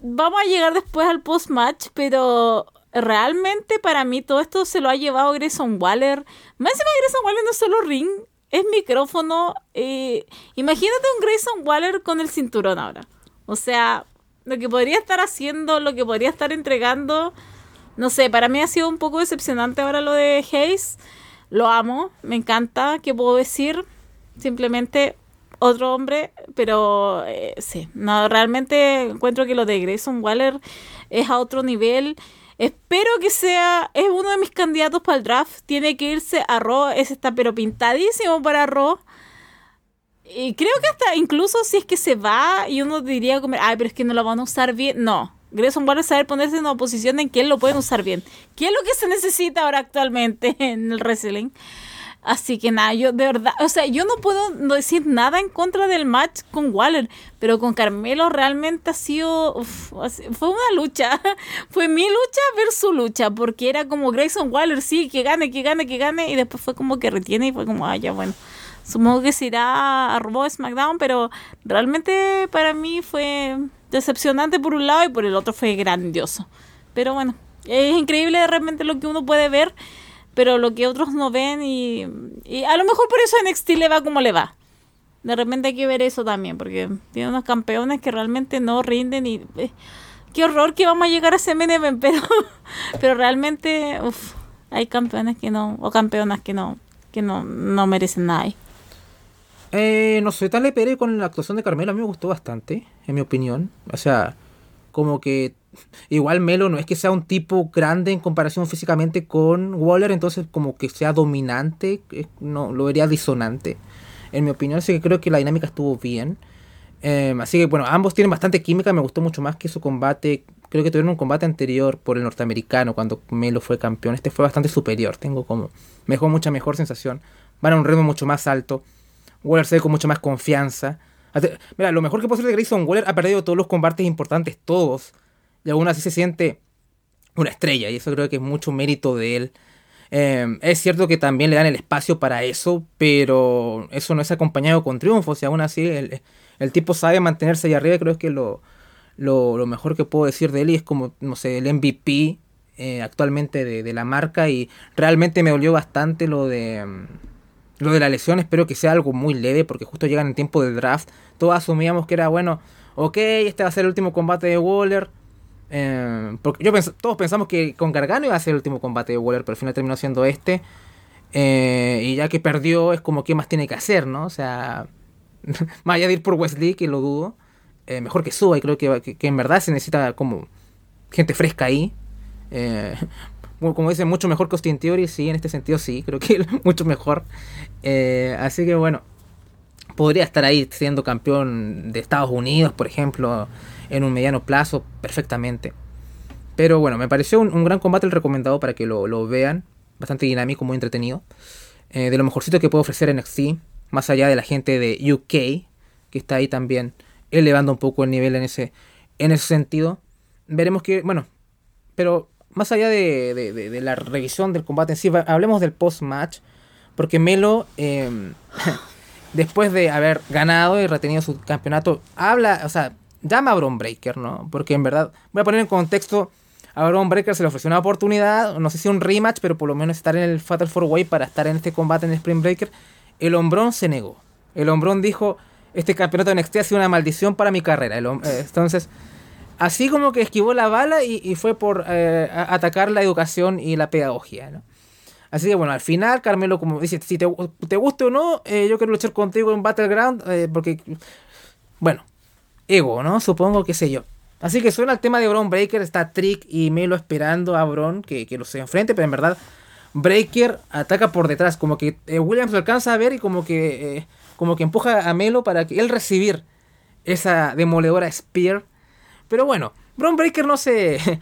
Vamos a llegar después al post-match, pero realmente para mí todo esto se lo ha llevado Grayson Waller. Más encima Grayson Waller no solo ring, es micrófono. Eh, imagínate un Grayson Waller con el cinturón ahora. O sea, lo que podría estar haciendo, lo que podría estar entregando. No sé, para mí ha sido un poco decepcionante ahora lo de Hayes. Lo amo, me encanta. ¿Qué puedo decir? Simplemente otro hombre, pero eh, sí, no, realmente encuentro que lo de Grayson Waller es a otro nivel. Espero que sea, es uno de mis candidatos para el draft. Tiene que irse a Raw, ese está pero pintadísimo para Raw. Y creo que hasta incluso si es que se va y uno diría como, ay, pero es que no lo van a usar bien. No, Grayson Waller saber ponerse en una posición en que él lo pueden usar bien. ¿Qué es lo que se necesita ahora actualmente [LAUGHS] en el wrestling? Así que nada, yo de verdad, o sea, yo no puedo decir nada en contra del match con Waller, pero con Carmelo realmente ha sido, fue una lucha, [LAUGHS] fue mi lucha versus su lucha, porque era como Grayson Waller, sí, que gane, que gane, que gane, y después fue como que retiene y fue como, ah, ya bueno, supongo que se irá a Raw SmackDown, pero realmente para mí fue decepcionante por un lado y por el otro fue grandioso. Pero bueno, es increíble de repente lo que uno puede ver pero lo que otros no ven y, a lo mejor por eso NXT le va como le va. De repente hay que ver eso también, porque tiene unos campeones que realmente no rinden y eh, qué horror que vamos a llegar a ese [LAUGHS] pero, pero realmente hay campeones que no, o campeonas que no, que no, no merecen nada. Eh, no sé, tal le con la actuación de Carmelo, a mí me gustó bastante, en mi opinión. O sea, como que igual Melo no es que sea un tipo grande en comparación físicamente con Waller, entonces como que sea dominante, no lo vería disonante. En mi opinión, así que creo que la dinámica estuvo bien. Em, así que bueno, ambos tienen bastante química, me gustó mucho más que su combate. Creo que tuvieron un combate anterior por el norteamericano cuando Melo fue campeón. Este fue bastante superior, tengo como mejor, mucha mejor sensación. Van a un ritmo mucho más alto. Waller se ve con mucha más confianza. Mira, lo mejor que puedo decir de Grayson Waller ha perdido todos los combates importantes, todos. Y aún así se siente una estrella. Y eso creo que es mucho mérito de él. Em, es cierto que también le dan el espacio para eso, pero eso no es acompañado con triunfos. Y aún así el, tipo sabe mantenerse ahí arriba. Creo que lo, lo, mejor que puedo decir de él y es como, no sé, el MVP eh, actualmente de, de, la marca. Y realmente me dolió bastante lo de... Em, lo de la lesión espero que sea algo muy leve porque justo llegan en tiempo de draft. Todos asumíamos que era bueno, ok, este va a ser el último combate de Waller. Eh, porque yo todos pensamos que con Gargano iba a ser el último combate de Waller, pero al final terminó siendo este. Eh, y ya que perdió, es como que más tiene que hacer, ¿no? O sea, [LAUGHS] más allá de ir por Wesley, que lo dudo, eh, mejor que suba. Y creo que, que, en verdad se necesita como gente fresca ahí. [LAUGHS] como dicen, mucho mejor que Austin Theory, sí, en este sentido sí, creo que [LAUGHS] mucho mejor. Eh, así que bueno, podría estar ahí siendo campeón de Estados Unidos, por ejemplo, en un mediano plazo, perfectamente. Pero bueno, me pareció un, gran combate el recomendado para que lo, vean. Bastante dinámico, muy entretenido. Eh, de lo mejorcito que puede ofrecer NXT, más allá de la gente de UK, que está ahí también elevando un poco el nivel en ese, en ese sentido. Veremos que, bueno, pero más allá de, la revisión del combate en sí, hablemos del post-match. Porque Melo, em, [LAUGHS] después de haber ganado y retenido su campeonato, habla, o sea, llama a Bron Breaker, ¿no? Porque en verdad, voy a poner en contexto, a Bron Breaker se le ofreció una oportunidad, no sé si un rematch, pero por lo menos estar en el Fatal 4 Way para estar en este combate en Spring Breaker. El hombrón se negó. El hombrón dijo, este campeonato de NXT ha sido una maldición para mi carrera. Eh, entonces, así como que esquivó la bala y, fue por eh, atacar la educación y la pedagogía, ¿no? Así que bueno, al final Carmelo como dice, si te, te guste o no, eh, yo quiero luchar contigo en Battleground, porque, bueno, ego, ¿no? Supongo, qué sé yo. Así que suena el tema de Bron Breaker, está Trick y Melo esperando a Bron que, que se enfrente, pero en verdad Breaker ataca por detrás, como que Williams lo alcanza a ver y como que, como que empuja a Melo para que él recibir esa demoledora Spear pero bueno, Bron Breaker no se. [LAUGHS]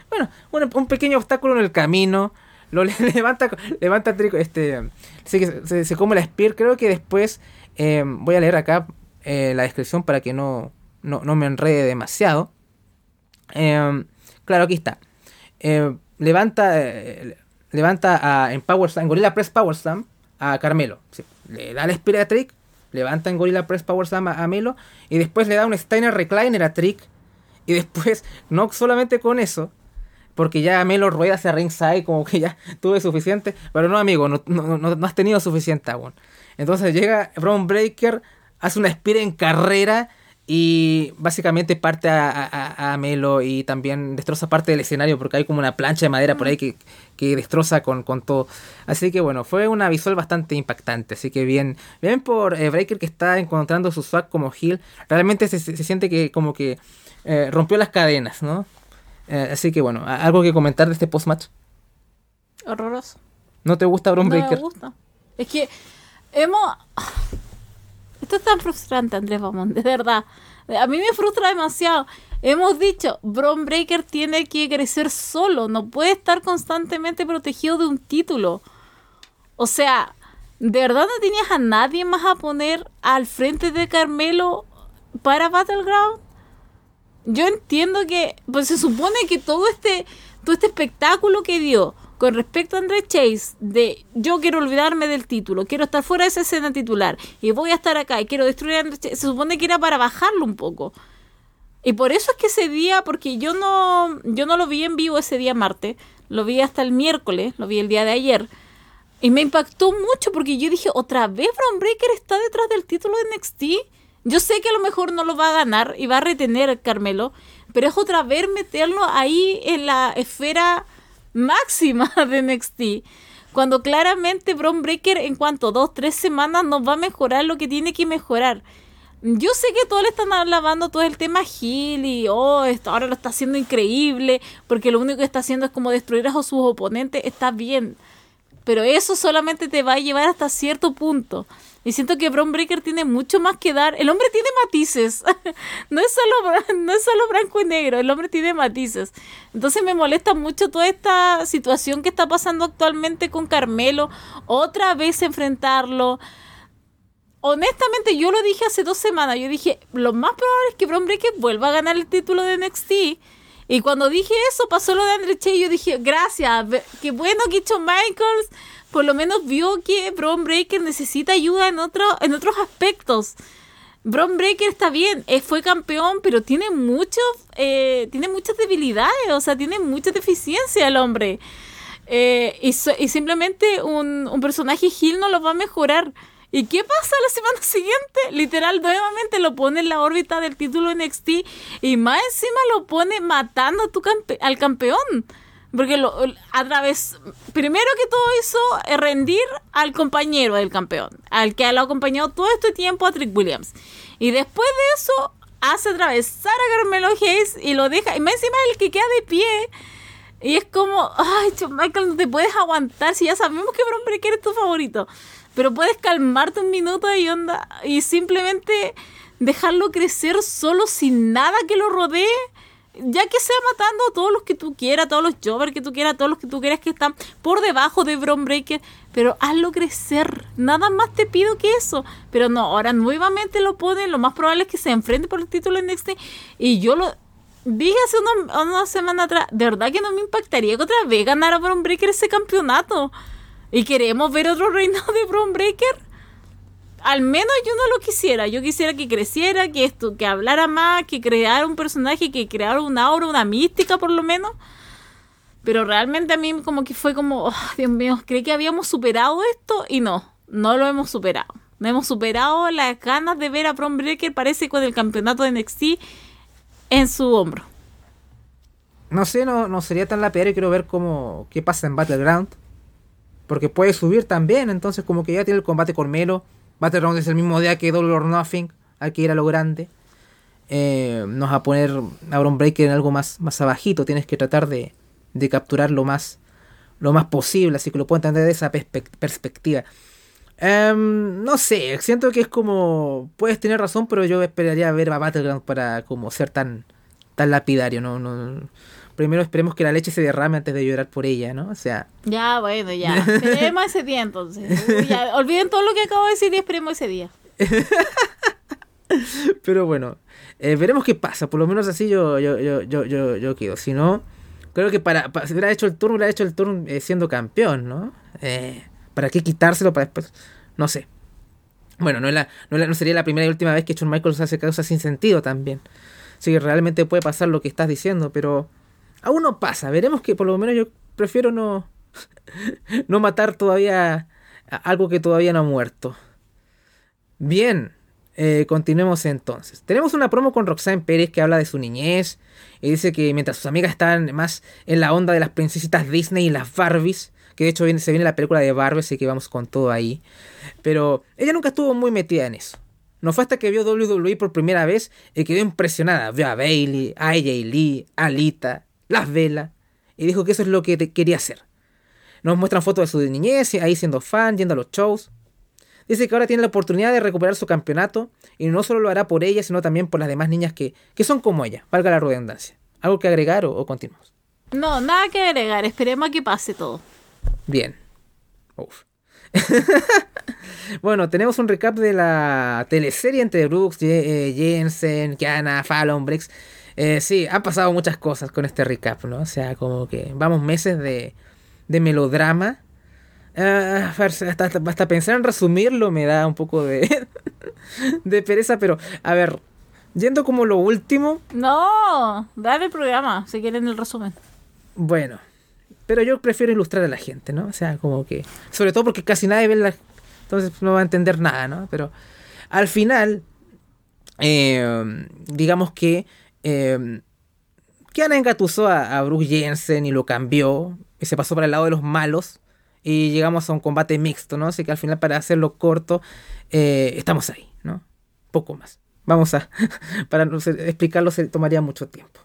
Bueno, un pequeño obstáculo en el camino. Lo [LAUGHS] levanta, levanta este. Se, se, come la Spear. Creo que después. Eh, voy a leer acá eh, la descripción para que no, no, me enrede demasiado. Eh, claro, aquí está. levanta. levanta a, en Power en Gorilla Press Power Slam a Carmelo. le da la Spear a Trick. Levanta en Gorilla Press Power Slam a, Melo. Y después le da un Steiner Recliner a Trick y [LAUGHS] después, no solamente con eso, porque ya Melo rueda hacia ringside, como que ya tuve suficiente. Pero no, amigo, no, no, no has tenido suficiente aún. Entonces llega Braun Breaker, hace una espira en carrera y básicamente parte a, Melo y también destroza parte del escenario porque hay como una plancha de madera por ahí que, destroza con, con, todo. Así que bueno, fue una visual bastante impactante. Así que bien, bien por eh, Breaker que está encontrando su swag como heel. Realmente se, siente que como que eh, rompió las cadenas, ¿no? Eh, así que bueno, ¿algo que comentar de este post-match? Horroroso. ¿No te gusta Breaker? No me gusta. Es que hemos esto es tan frustrante, Andrés Bamón, de verdad. A mí me frustra demasiado. Hemos dicho, Bron Breaker tiene que crecer solo, no puede estar constantemente protegido de un título. O sea, ¿de verdad no tenías a nadie más a poner al frente de Carmelo para Battleground? Yo entiendo que, pues se supone que todo este, todo este espectáculo que dio, con respecto a André Chase, de yo quiero olvidarme del título, quiero estar fuera de esa escena titular y voy a estar acá y quiero destruir a André Chase, se supone que era para bajarlo un poco. Y por eso es que ese día, porque yo no, yo no lo vi en vivo ese día martes, lo vi hasta el miércoles, lo vi el día de ayer. Y me impactó mucho porque yo dije, otra vez Braun Breaker está detrás del título de NXT. Yo sé que a lo mejor no lo va a ganar y va a retener Carmelo, pero es otra vez meterlo ahí en la esfera máxima [LAUGHS] de NXT. Cuando claramente Bron Breaker en cuanto dos, tres semanas nos va a mejorar lo que tiene que mejorar. Yo sé que todos le están alabando todo el tema Gil y oh, esto ahora lo está haciendo increíble porque lo único que está haciendo es como destruir a sus oponentes. Está bien, pero eso solamente te va a llevar hasta cierto punto. Y siento que Bron Breaker tiene mucho más que dar. El hombre tiene matices. [LAUGHS] no, es solo, [LAUGHS] no es solo blanco y negro. El hombre tiene matices. Entonces me molesta mucho toda esta situación que está pasando actualmente con Carmelo. Otra vez enfrentarlo. Honestamente, yo lo dije hace dos semanas. Yo dije, lo más probable es que Bron Breaker vuelva a ganar el título de NXT. Y cuando dije eso, pasó lo de Andre Che y yo dije, gracias, qué bueno que Shawn Michaels por lo menos vio que Bron Breaker necesita ayuda en, otro, en otros aspectos. Bron Breaker está bien, eh, fue campeón, pero tiene muchos, eh, tiene muchas debilidades, o sea, tiene mucha deficiencia el hombre. Eh, y, y, simplemente un, un personaje Gil no lo va a mejorar. ¿Y qué pasa la semana [LAUGHS] siguiente? Literal, nuevamente lo pone en la órbita del título NXT y más encima lo pone matando al campeón. Porque lo, a través, primero que todo hizo rendir al compañero del campeón, al que lo ha acompañado todo este tiempo a Trick Williams. Y después de eso, hace atravesar a Carmelo Hayes y lo deja, y más encima el que queda de pie. Y es como, ay, Michael, no te puedes aguantar si ya sabemos que Bron Breaker es tu favorito. Pero puedes calmarte un minuto y onda y simplemente dejarlo crecer solo sin nada que lo rodee ya que sea matando a todos los que tú quieras, todos los jovers que tú quieras, todos los que tú quieras que están por debajo de Bron Breaker, pero hazlo crecer. Nada más te pido que eso. Pero no, ahora nuevamente lo ponen, lo más probable es que se enfrente por el título en NXT. Y yo lo dije hace una, una semana atrás, de verdad que no me impactaría que otra vez ganara Bron Breaker ese campeonato. Y queremos ver otro reinado [LAUGHS] de Bron Breaker al menos yo no lo quisiera. Yo quisiera que creciera, que esto, que hablara más, que creara un personaje, que creara una aura, una mística por lo menos. Pero realmente a mí como que fue como, oh, Dios mío, creí que habíamos superado esto y no, no lo hemos superado. No hemos superado las ganas de ver a Prom Breaker, parece con el campeonato de NXT en su hombro. No sé, no, no sería tan la peor quiero ver cómo qué pasa en Battleground. Porque puede subir también, entonces como que ya tiene el combate con Melo Battleground es el mismo día que Double or Nothing. Hay que ir a lo grande. Eh, nos va a poner a Bron Breaker en algo más, más abajito. Tienes que tratar de, de capturar lo más, lo más posible. Así que lo puedo entender de esa perspectiva. Em, no sé, siento que es como. Puedes tener razón, pero yo esperaría ver a Battleground para como ser tan, tan lapidario. No, no, primero esperemos que la leche se derrame antes de llorar por ella, ¿no? O sea. Ya, bueno, ya. [LAUGHS] Esperemos ese día entonces. olviden todo lo que acabo de decir y esperemos ese día. [LAUGHS] Pero bueno, eh, veremos qué pasa. Por lo menos así yo, yo, yo, yo, yo, yo quedo. Si no, creo que para, si hubiera hecho el turno, hubiera hecho el turno eh, siendo campeón, ¿no? Eh, ¿Para qué quitárselo para después? No sé. Bueno, no, es la, no, no, sería la primera y última vez que Shawn Michaels hace cosas sin sentido también. Sí, realmente puede pasar lo que estás diciendo, pero aún no pasa. Veremos que por lo menos yo prefiero no, [LAUGHS] no matar todavía algo que todavía no ha muerto. Bien, eh, continuemos entonces. Tenemos una promo con Roxanne Pérez que habla de su niñez y dice que mientras sus amigas están más en la onda de las princesitas Disney y las Barbies, que de hecho viene, se viene la película de Barbie, así que vamos con todo ahí. Pero ella nunca estuvo muy metida en eso. No fue hasta que vio WWE por primera vez y quedó impresionada. Vio a Bailey, a AJ Lee, a Lita, las velas, y dijo que eso es lo que quería hacer. Nos muestran fotos de su niñez, ahí siendo fan, yendo a los shows. Dice que ahora tiene la oportunidad de recuperar su campeonato y no solo lo hará por ella, sino también por las demás niñas que, que son como ella, valga la redundancia. ¿Algo que agregar o, o continuamos? No, nada que agregar, esperemos a que pase todo. Bien. Uf. [LAUGHS] bueno, tenemos un recap de la teleserie entre Brooks, eh, Jensen, Kiana, Fallon, Briggs. Eh, sí, han pasado muchas cosas con este recap, ¿no? O sea, como que vamos meses de, de melodrama. Ah, hasta, hasta, pensar en resumirlo me da un poco de, [LAUGHS] de pereza, pero a ver, yendo como lo último. No, dale el programa si quieren el resumen. Bueno, pero yo prefiero ilustrar a la gente, ¿no? O sea, como que. Sobre todo porque casi nadie ve la. Entonces no va a entender nada, ¿no? Pero al final, eh, digamos que. Eh, Kiana engatusó a, a Bruce Jensen y lo cambió. Y se pasó para el lado de los malos. Y llegamos a un combate mixto, ¿no? Así que al final, para hacerlo corto, eh, estamos ahí, ¿no? Poco más. Vamos a. [LAUGHS] para explicarlo se tomaría mucho tiempo.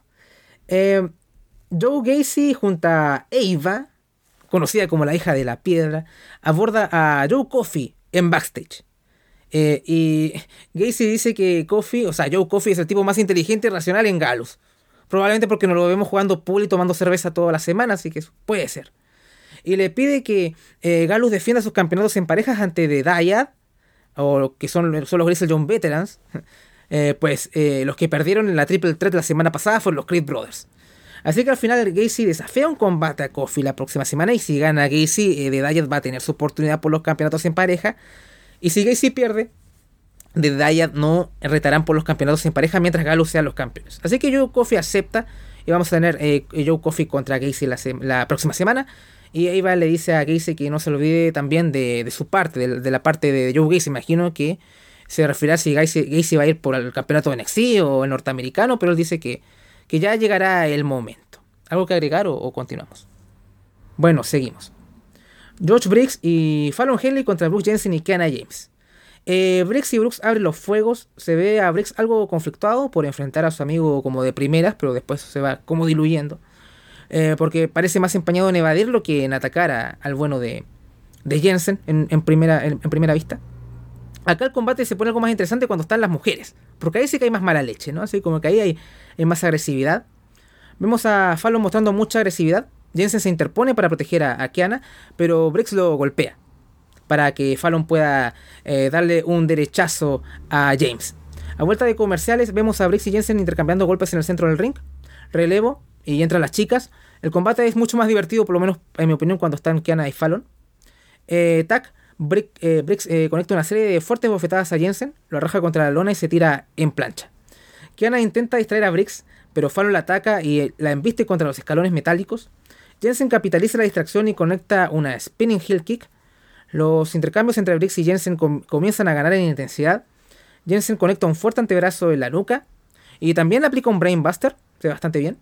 Eh, Joe Gacy junto a Ava, conocida como la hija de la piedra, aborda a Joe Coffey en backstage. Eh, y Gacy dice que Coffey, o sea, Joe Coffey es el tipo más inteligente y racional en Galus. Probablemente porque nos lo vemos jugando pool y tomando cerveza toda la semana, así que puede ser. Y le pide que eh, Galus defienda sus campeonatos en parejas ante The Dyad, o que son, son los Grizzly John Veterans. [LAUGHS] Eh, pues los que perdieron en la Triple Threat la semana pasada fueron los Creed Brothers. Así que al final Gacy desafía un combate a Kofi la próxima semana y si gana Gacy, eh, The Dayat va a tener su oportunidad por los campeonatos en pareja. Y si Gacy pierde, The Dayat no retarán por los campeonatos en pareja mientras Galo sean los campeones. Así que Joe Kofi acepta y vamos a tener eh, Joe Kofi contra Gacy la, próxima semana. Y Eva le dice a Gacy que no se olvide también de, su parte, de, la parte de Joe Gacy. Imagino que se referirá si Gacy, va a ir por el campeonato de NXT o el norteamericano, pero él dice que que ya llegará el momento. ¿Algo que agregar o, continuamos? Bueno, seguimos. George Briggs y Fallon Henley contra Brooks Jensen y Kiana James. Eh, Briggs y Brooks abren los fuegos. Se ve a Briggs algo conflictuado por enfrentar a su amigo como de primeras, pero después se va como diluyendo. Eh, porque parece más empeñado en evadirlo que en atacar al bueno de, Jensen en, primera, en primera vista. Acá el combate se pone algo más interesante cuando están las mujeres. Porque ahí sí que hay más mala leche, ¿no? Así como que ahí hay, más agresividad. Vemos a Fallon mostrando mucha agresividad. Jensen se interpone para proteger a, Kiana, pero Briggs lo golpea. Para que Fallon pueda eh, darle un derechazo a James. A vuelta de comerciales, vemos a Briggs y Jensen intercambiando golpes en el centro del ring. Relevo y entran las chicas. El combate es mucho más divertido, por lo menos en mi opinión, cuando están Kiana y Fallon. Eh, Tac eh, Briggs eh, conecta una serie de fuertes bofetadas a Jensen, lo arroja contra la lona y se tira en plancha. Kiana intenta distraer a Briggs, pero Fallon la ataca y la embiste contra los escalones metálicos. Jensen capitaliza la distracción y conecta una spinning heel kick. Los intercambios entre Briggs y Jensen comienzan a ganar en intensidad. Jensen conecta un fuerte antebrazo en la nuca y también aplica un brainbuster, se ve bastante bien.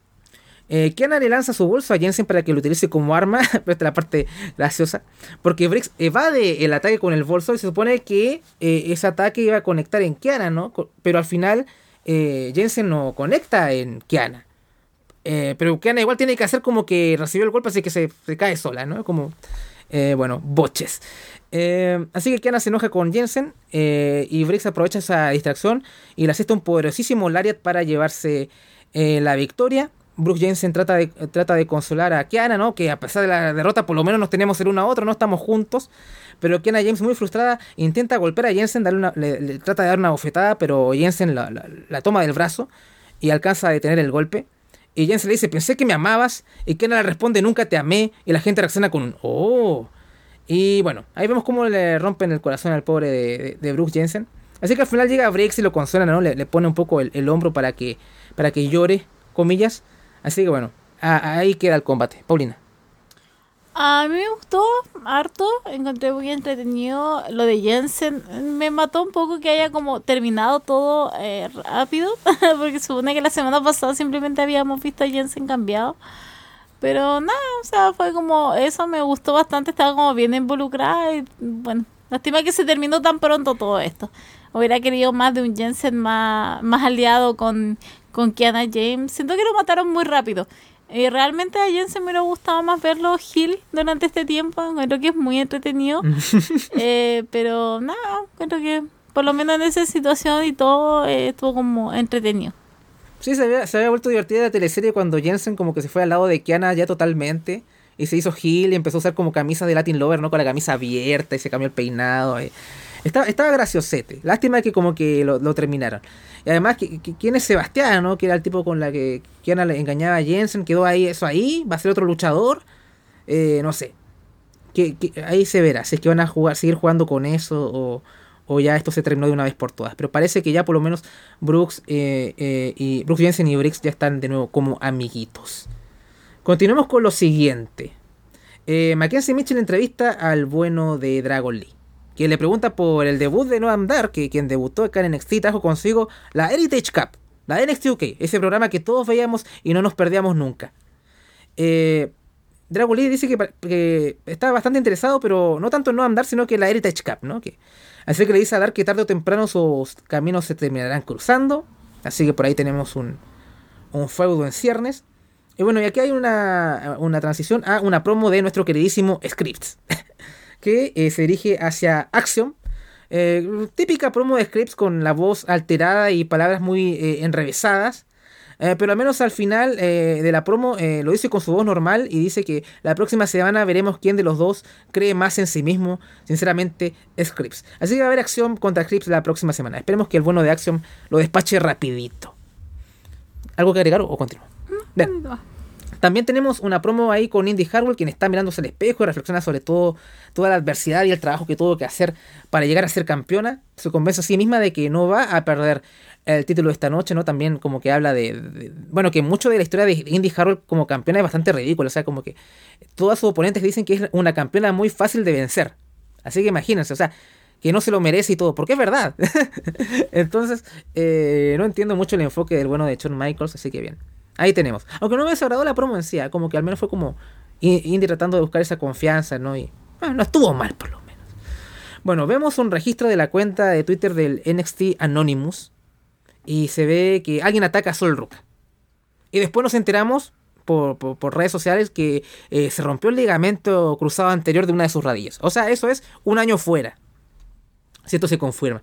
Eh, Kiana le lanza su bolso a Jensen para que lo utilice como arma. [LAUGHS] Esta es la parte graciosa. Porque Briggs evade el ataque con el bolso y se supone que eh, ese ataque iba a conectar en Kiana, ¿no? Pero al final eh, Jensen no conecta en Kiana. Eh, pero Kiana igual tiene que hacer como que recibió el golpe, así que se, cae sola, ¿no? Como, bueno, boches. así que Kiana se enoja con Jensen y Briggs aprovecha esa distracción y le asiste un poderosísimo Lariat para llevarse la victoria. Brooke Jensen trata de, trata de consolar a Kiana, ¿no? Que a pesar de la derrota, por lo menos nos tenemos el uno a otro, no estamos juntos. Pero Kiana James, muy frustrada, intenta golpear a Jensen, darle una, le, trata de dar una bofetada, pero Jensen la, toma del brazo y alcanza a detener el golpe. Y Jensen le dice, pensé que me amabas. Y Kiana le responde, nunca te amé. Y la gente reacciona con un, oh. Y bueno, ahí vemos cómo le rompen el corazón al pobre de, de, Brooke Jensen. Así que al final llega Briggs y lo consuela, ¿no? Le, pone un poco el, hombro para que, para que llore, comillas. Así que bueno, ahí queda el combate. Paulina. A mí me gustó harto, encontré muy entretenido. Lo de Jensen me mató un poco que haya como terminado todo eh, rápido, [LAUGHS] porque supone que la semana pasada simplemente habíamos visto a Jensen cambiado. Pero nada, o sea, fue como eso me gustó bastante, estaba como bien involucrada y bueno, lástima que se terminó tan pronto todo esto. Hubiera querido más de un Jensen más, más aliado con, con Kiana James. Siento que lo mataron muy rápido. Y realmente a Jensen me hubiera gustado más verlo Gil durante este tiempo. Creo que es muy entretenido. [LAUGHS] eh, pero nada, creo que por lo menos en esa situación y todo eh, estuvo como entretenido. Sí, se había, se había vuelto divertida la teleserie cuando Jensen como que se fue al lado de Kiana ya totalmente. Y se hizo Gil y empezó a usar como camisa de Latin Lover, ¿no? Con la camisa abierta y se cambió el peinado. Y estaba, estaba graciosete. Lástima que como que lo, terminaron. Y además, ¿quién es Sebastián, no? Que era el tipo con la que Kiana le engañaba a Jensen. Quedó ahí, eso ahí. Va a ser otro luchador. Eh, no sé. Que, ahí se verá. Si es que van a jugar, seguir jugando con eso o, o, ya esto se terminó de una vez por todas. Pero parece que ya por lo menos Brooks, eh, eh, y, Brooks Jensen y Briggs ya están de nuevo como amiguitos. Continuemos con lo siguiente. Mackenzie Mitchell entrevista al bueno de Dragon Lee que le pregunta por el debut de Noam Dar, que quien debutó acá en NXT trajo consigo la Heritage Cup, la NXT UK, ese programa que todos veíamos y no nos perdíamos nunca. Eh, Dragon Lee dice que, que, está bastante interesado, pero no tanto en Noam Dar, sino que la Heritage Cup, ¿no? Así que le dice a Dar que tarde o temprano sus caminos se terminarán cruzando. Así que por ahí tenemos un, un feudo en ciernes. Y bueno, y aquí hay una, una transición a una promo de nuestro queridísimo Scripts. [LAUGHS] que eh, se dirige hacia Action. Eh, típica promo de scripts con la voz alterada y palabras muy eh, enrevesadas. pero al menos al final de la promo lo dice con su voz normal y dice que la próxima semana veremos quién de los dos cree más en sí mismo. Sinceramente, Scripps. Así que va a haber acción contra Scripps la próxima semana. Esperemos que el bueno de Action lo despache rapidito. ¿Algo que agregar o continúo? También tenemos una promo ahí con Indy Harwell, quien está mirándose al espejo y reflexiona sobre todo toda la adversidad y el trabajo que tuvo que hacer para llegar a ser campeona. Se convence a sí misma de que no va a perder el título esta noche, ¿no? También como que habla de, bueno, que mucho de la historia de Indy Harwell como campeona es bastante ridículo, o sea, como que todos sus oponentes dicen que es una campeona muy fácil de vencer. Así que imagínense, o sea, que no se lo merece y todo, porque es verdad. [LAUGHS] Entonces, eh, no entiendo mucho el enfoque del bueno de Shawn Michaels, así que bien. Ahí tenemos. Aunque no me desagradó la promo ¿eh? como que al menos fue como Indy tratando de buscar esa confianza, ¿no? Y no estuvo mal por lo menos. Bueno, vemos un registro de la cuenta de Twitter del NXT Anonymous y se ve que alguien ataca a Sol Ruka. Y después nos enteramos por, redes sociales que eh, se rompió el ligamento cruzado anterior de una de sus rodillas. O sea, eso es un año fuera. Si esto se confirma.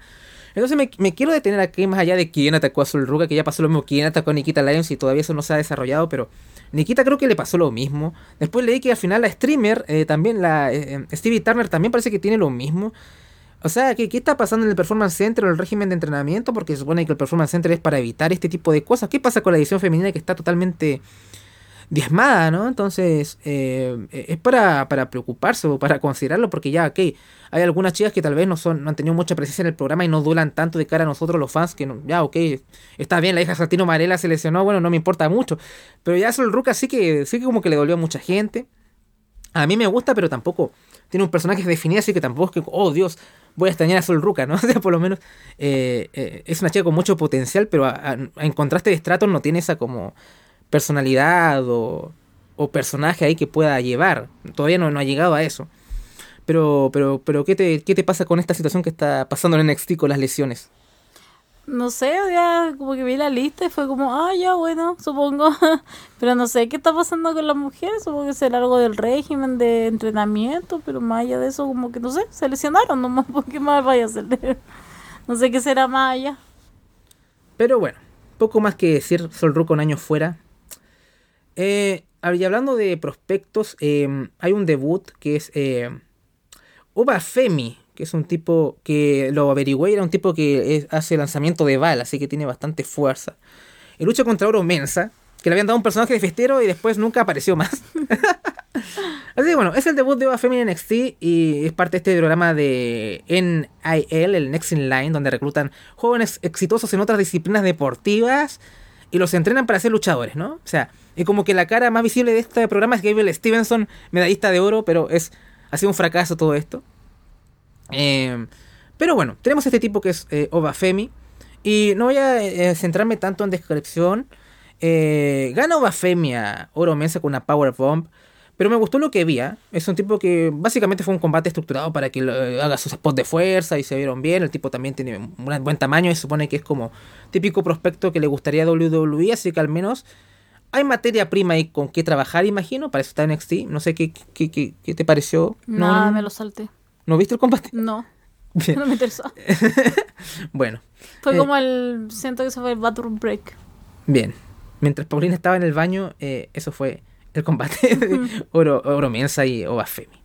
Entonces me, quiero detener aquí más allá de quién atacó a Sol Ruka, que ya pasó lo mismo, quién atacó a Nikita Lyons y todavía eso no se ha desarrollado, pero Nikita creo que le pasó lo mismo. Después leí que al final la streamer, eh, también la eh, eh, Stevie Turner también parece que tiene lo mismo. O sea, ¿qué, ¿qué, está pasando en el Performance Center o el régimen de entrenamiento? Porque se supone que el Performance Center es para evitar este tipo de cosas. ¿Qué pasa con la edición femenina que está totalmente diezmada, ¿no? Entonces, eh, es para, para, preocuparse o para considerarlo, porque ya, ok, hay algunas chicas que tal vez no, son, no han tenido mucha presencia en el programa y no duelan tanto de cara a nosotros los fans, que no, ya, ok, está bien, la hija Satino Marela se lesionó, bueno, no me importa mucho, pero ya el Ruka sí que, sí que como que le dolió a mucha gente. A mí me gusta, pero tampoco tiene un personaje definido, así que tampoco es que, oh Dios, voy a extrañar a Sol Ruka, ¿no? [LAUGHS] O sea, por lo menos eh, eh, es una chica con mucho potencial, pero en contraste de Stratos no tiene esa como personalidad o, personaje ahí que pueda llevar. Todavía no, no ha llegado a eso. Pero, pero, pero ¿qué te, ¿qué te pasa con esta situación que está pasando en NXT con las lesiones? No sé, ya como que vi la lista y fue como, ah, ya bueno, supongo. [LAUGHS] pero no sé qué está pasando con las mujeres, supongo que será algo del régimen de entrenamiento, pero más allá de eso, como que no sé, se lesionaron nomás, [LAUGHS] porque más vaya a ser. [LAUGHS] no sé qué será más allá. Pero bueno, poco más que decir, Sol Ruco un año fuera, eh, y hablando de prospectos, em, hay un debut que es eh, Femi, que es un tipo que lo averigüé, era un tipo que hace lanzamiento de bala, así que tiene bastante fuerza. Y lucha contra Oro Mensa, que le habían dado un personaje de festero y después nunca apareció más. [LAUGHS] así que bueno, es el debut de Oba Femi en NXT y es parte de este programa de NIL, el Next in Line, donde reclutan jóvenes exitosos en otras disciplinas deportivas y los entrenan para ser luchadores, ¿no? O sea, y como que la cara más visible de este programa es Gabriel Stevenson, medallista de oro, pero es ha sido un fracaso todo esto. Eh, pero bueno, tenemos este tipo que es eh, Obafemi. Y no voy a eh, centrarme tanto en descripción. Gana Obafemi a Oro Mensa con una Power Bomb. Pero me gustó lo que vi. ¿ah? Es un tipo que básicamente fue un combate estructurado para que haga sus spots de fuerza y se vieron bien. El tipo también tiene un buen tamaño y se supone que es como típico prospecto que le gustaría a WWE. Así que al menos hay materia prima y con qué trabajar, imagino. Para eso está en NXT. No sé qué, qué, qué, qué te pareció. Nada, ¿No, me lo salté. ¿No viste el combate? No. [LAUGHS] Bien. No me interesó. [LAUGHS] bueno, Fue Eh. como el. Siento que se fue el bathroom break. bien. Mientras Paulina estaba en el baño, eh, eso fue el combate de Oro, Oro Mensa y Obafemi.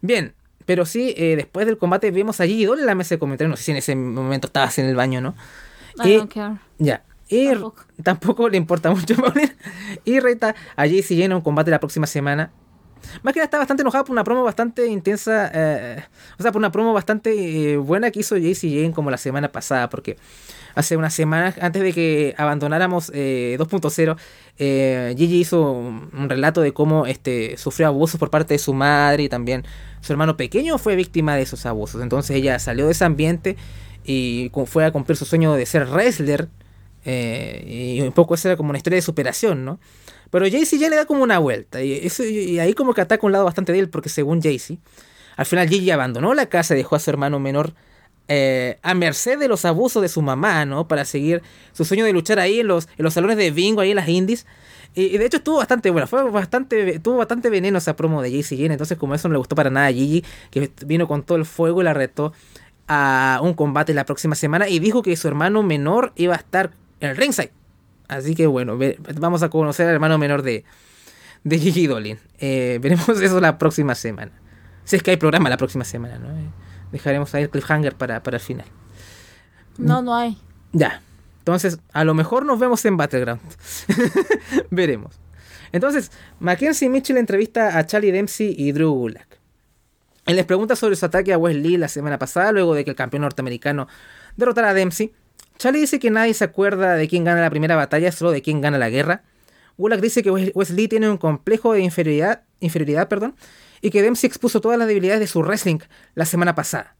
Bien, pero sí, eh, después del combate vimos a Gigi Doll en la mesa de comentarios. No sé si en ese momento estabas en el baño, ¿no? I don't care. Ya. Y Tampoco. tampoco le importa mucho [LAUGHS] Paulina. Y reta a JC llena un combate la próxima semana. Más que nada está bastante enojado por una promo bastante intensa. eh, o sea, por una promo bastante eh, buena que hizo JC Jane como la semana pasada. Porque hace unas semanas, antes de que abandonáramos eh, 2.0, eh, Gigi hizo un, relato de cómo este, sufrió abusos por parte de su madre y también su hermano pequeño fue víctima de esos abusos. Entonces ella salió de ese ambiente y fue a cumplir su sueño de ser wrestler. eh, y un poco esa era como una historia de superación, ¿no? Pero Jaycee ya le da como una vuelta. Y, y ahí como que ataca un lado bastante de él, porque según Jaycee, al final Gigi abandonó la casa y dejó a su hermano menor eh, a merced de los abusos de su mamá, ¿no? Para seguir su sueño de luchar ahí en los, en los salones de bingo, ahí en las indies. Y, de hecho estuvo bastante bueno, fue bastante, tuvo bastante veneno esa promo de JC Jane, entonces como eso no le gustó para nada a Gigi, que vino con todo el fuego y la retó a un combate la próxima semana y dijo que su hermano menor iba a estar en el ringside. Así que bueno, ve- vamos a conocer al hermano menor de, de Gigi Dolin. Eh, veremos [LAUGHS] eso la próxima semana. Si es que hay programa la próxima semana, ¿no? Eh, dejaremos ahí el cliffhanger para, para el final. No, no hay. Ya. Entonces, a lo mejor nos vemos en Battleground. [LAUGHS] Veremos. Entonces, Mackenzie Mitchell entrevista a Charlie Dempsey y Drew Gulak. Él les pregunta sobre su ataque a Wesley la semana pasada, luego de que el campeón norteamericano derrotara a Dempsey. Charlie dice que nadie se acuerda de quién gana la primera batalla, solo de quién gana la guerra. Gulak dice que Wes- Wesley tiene un complejo de inferioridad, inferioridad perdón, y que Dempsey expuso todas las debilidades de su wrestling la semana pasada.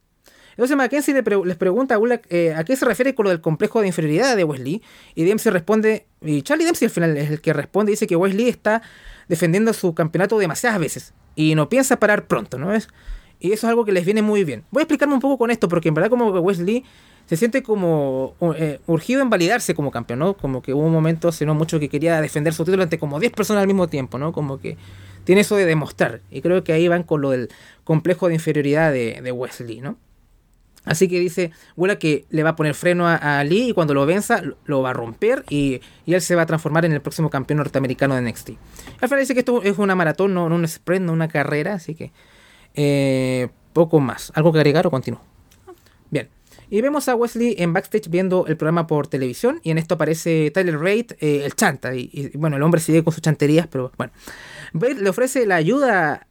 Entonces Mackenzie les pregunta a Gulak eh, a qué se refiere con lo del complejo de inferioridad de Wesley. Y Dempsey responde, y Charlie Dempsey al final es el que responde, dice que Wesley está defendiendo su campeonato demasiadas veces y no piensa parar pronto, ¿no es? Y eso es algo que les viene muy bien. Voy a explicarme un poco con esto, porque en verdad como Wesley se siente como eh, urgido en validarse como campeón, ¿no? Como que hubo un momento hace no mucho que quería defender su título ante como 10 personas al mismo tiempo, ¿no? Como que tiene eso de demostrar. Y creo que ahí van con lo del complejo de inferioridad de, de Wesley, ¿no? Así que dice Wula que le va a poner freno a, a Lee y cuando lo venza lo- lo va a romper y, y él se va a transformar en el próximo campeón norteamericano de NXT. Al final dice que esto es una maratón, no, no un sprint, no una carrera, así que eh, poco más. ¿Algo que agregar o continúo? Y vemos a Wesley en backstage viendo el programa por televisión y en esto aparece Tyler Rate, eh, el chanta. Y, bueno, el hombre sigue con sus chanterías, pero bueno. Bate le ofrece la ayuda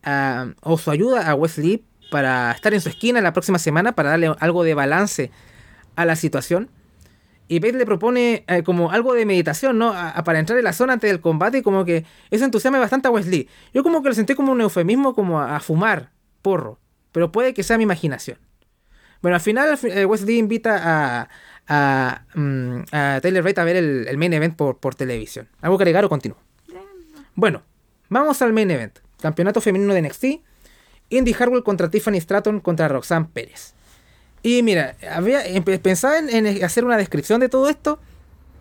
o su ayuda a Wesley para estar en su esquina la próxima semana para darle algo de balance a la situación. Y Bate le propone eh, como algo de meditación, ¿no? Para entrar en la zona antes del combate y como que eso entusiasma bastante a Wesley. Yo como que lo sentí como un eufemismo como a, a fumar porro, pero puede que sea mi imaginación. Bueno, al final al fi- eh, Wesley invita a, a, mm, a Taylor Rate a ver el, el main event por, por televisión. ¿Algo que agregar o continúo? Bueno, vamos al main event. Campeonato femenino de NXT. Indy Hartwell contra Tiffany Stratton contra Roxanne Pérez. Y mira, había pensaba en, hacer una descripción de todo esto.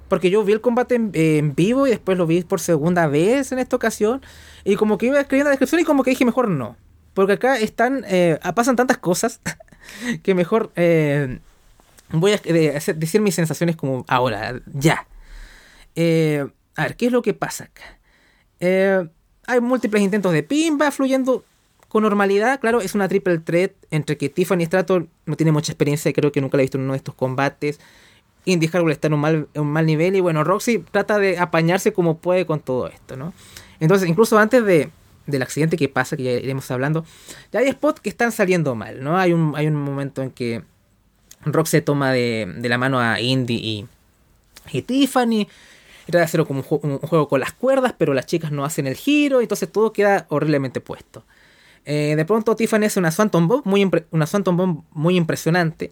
Porque yo vi el combate en, en vivo y después lo vi por segunda vez en esta ocasión. Y como que iba escribiendo la descripción y como que dije mejor no. Porque acá están, eh, pasan tantas cosas [LAUGHS] que mejor eh, voy a decir mis sensaciones como ahora, ya. Eh, a ver, ¿qué es lo que pasa acá? Eh, hay múltiples intentos de pin, va fluyendo con normalidad. Claro, es una triple threat entre que Tiffany Stratton no tiene mucha experiencia, creo que nunca la he visto en uno de estos combates. Indy Hartwell está en un mal, un mal nivel y bueno, Roxy trata de apañarse como puede con todo esto, ¿no? Entonces, incluso antes de, del accidente que pasa, que ya iremos hablando, ya hay spots que están saliendo mal, ¿no? Hay un, hay un momento en que Roxy toma de, de la mano a Indy y, y Tiffany. era de hacerlo como un, juego con las cuerdas, pero las chicas no hacen el giro, entonces todo queda horriblemente puesto. Eh, de pronto Tiffany hace una Phantom Bomb muy, una Bomb muy impresionante,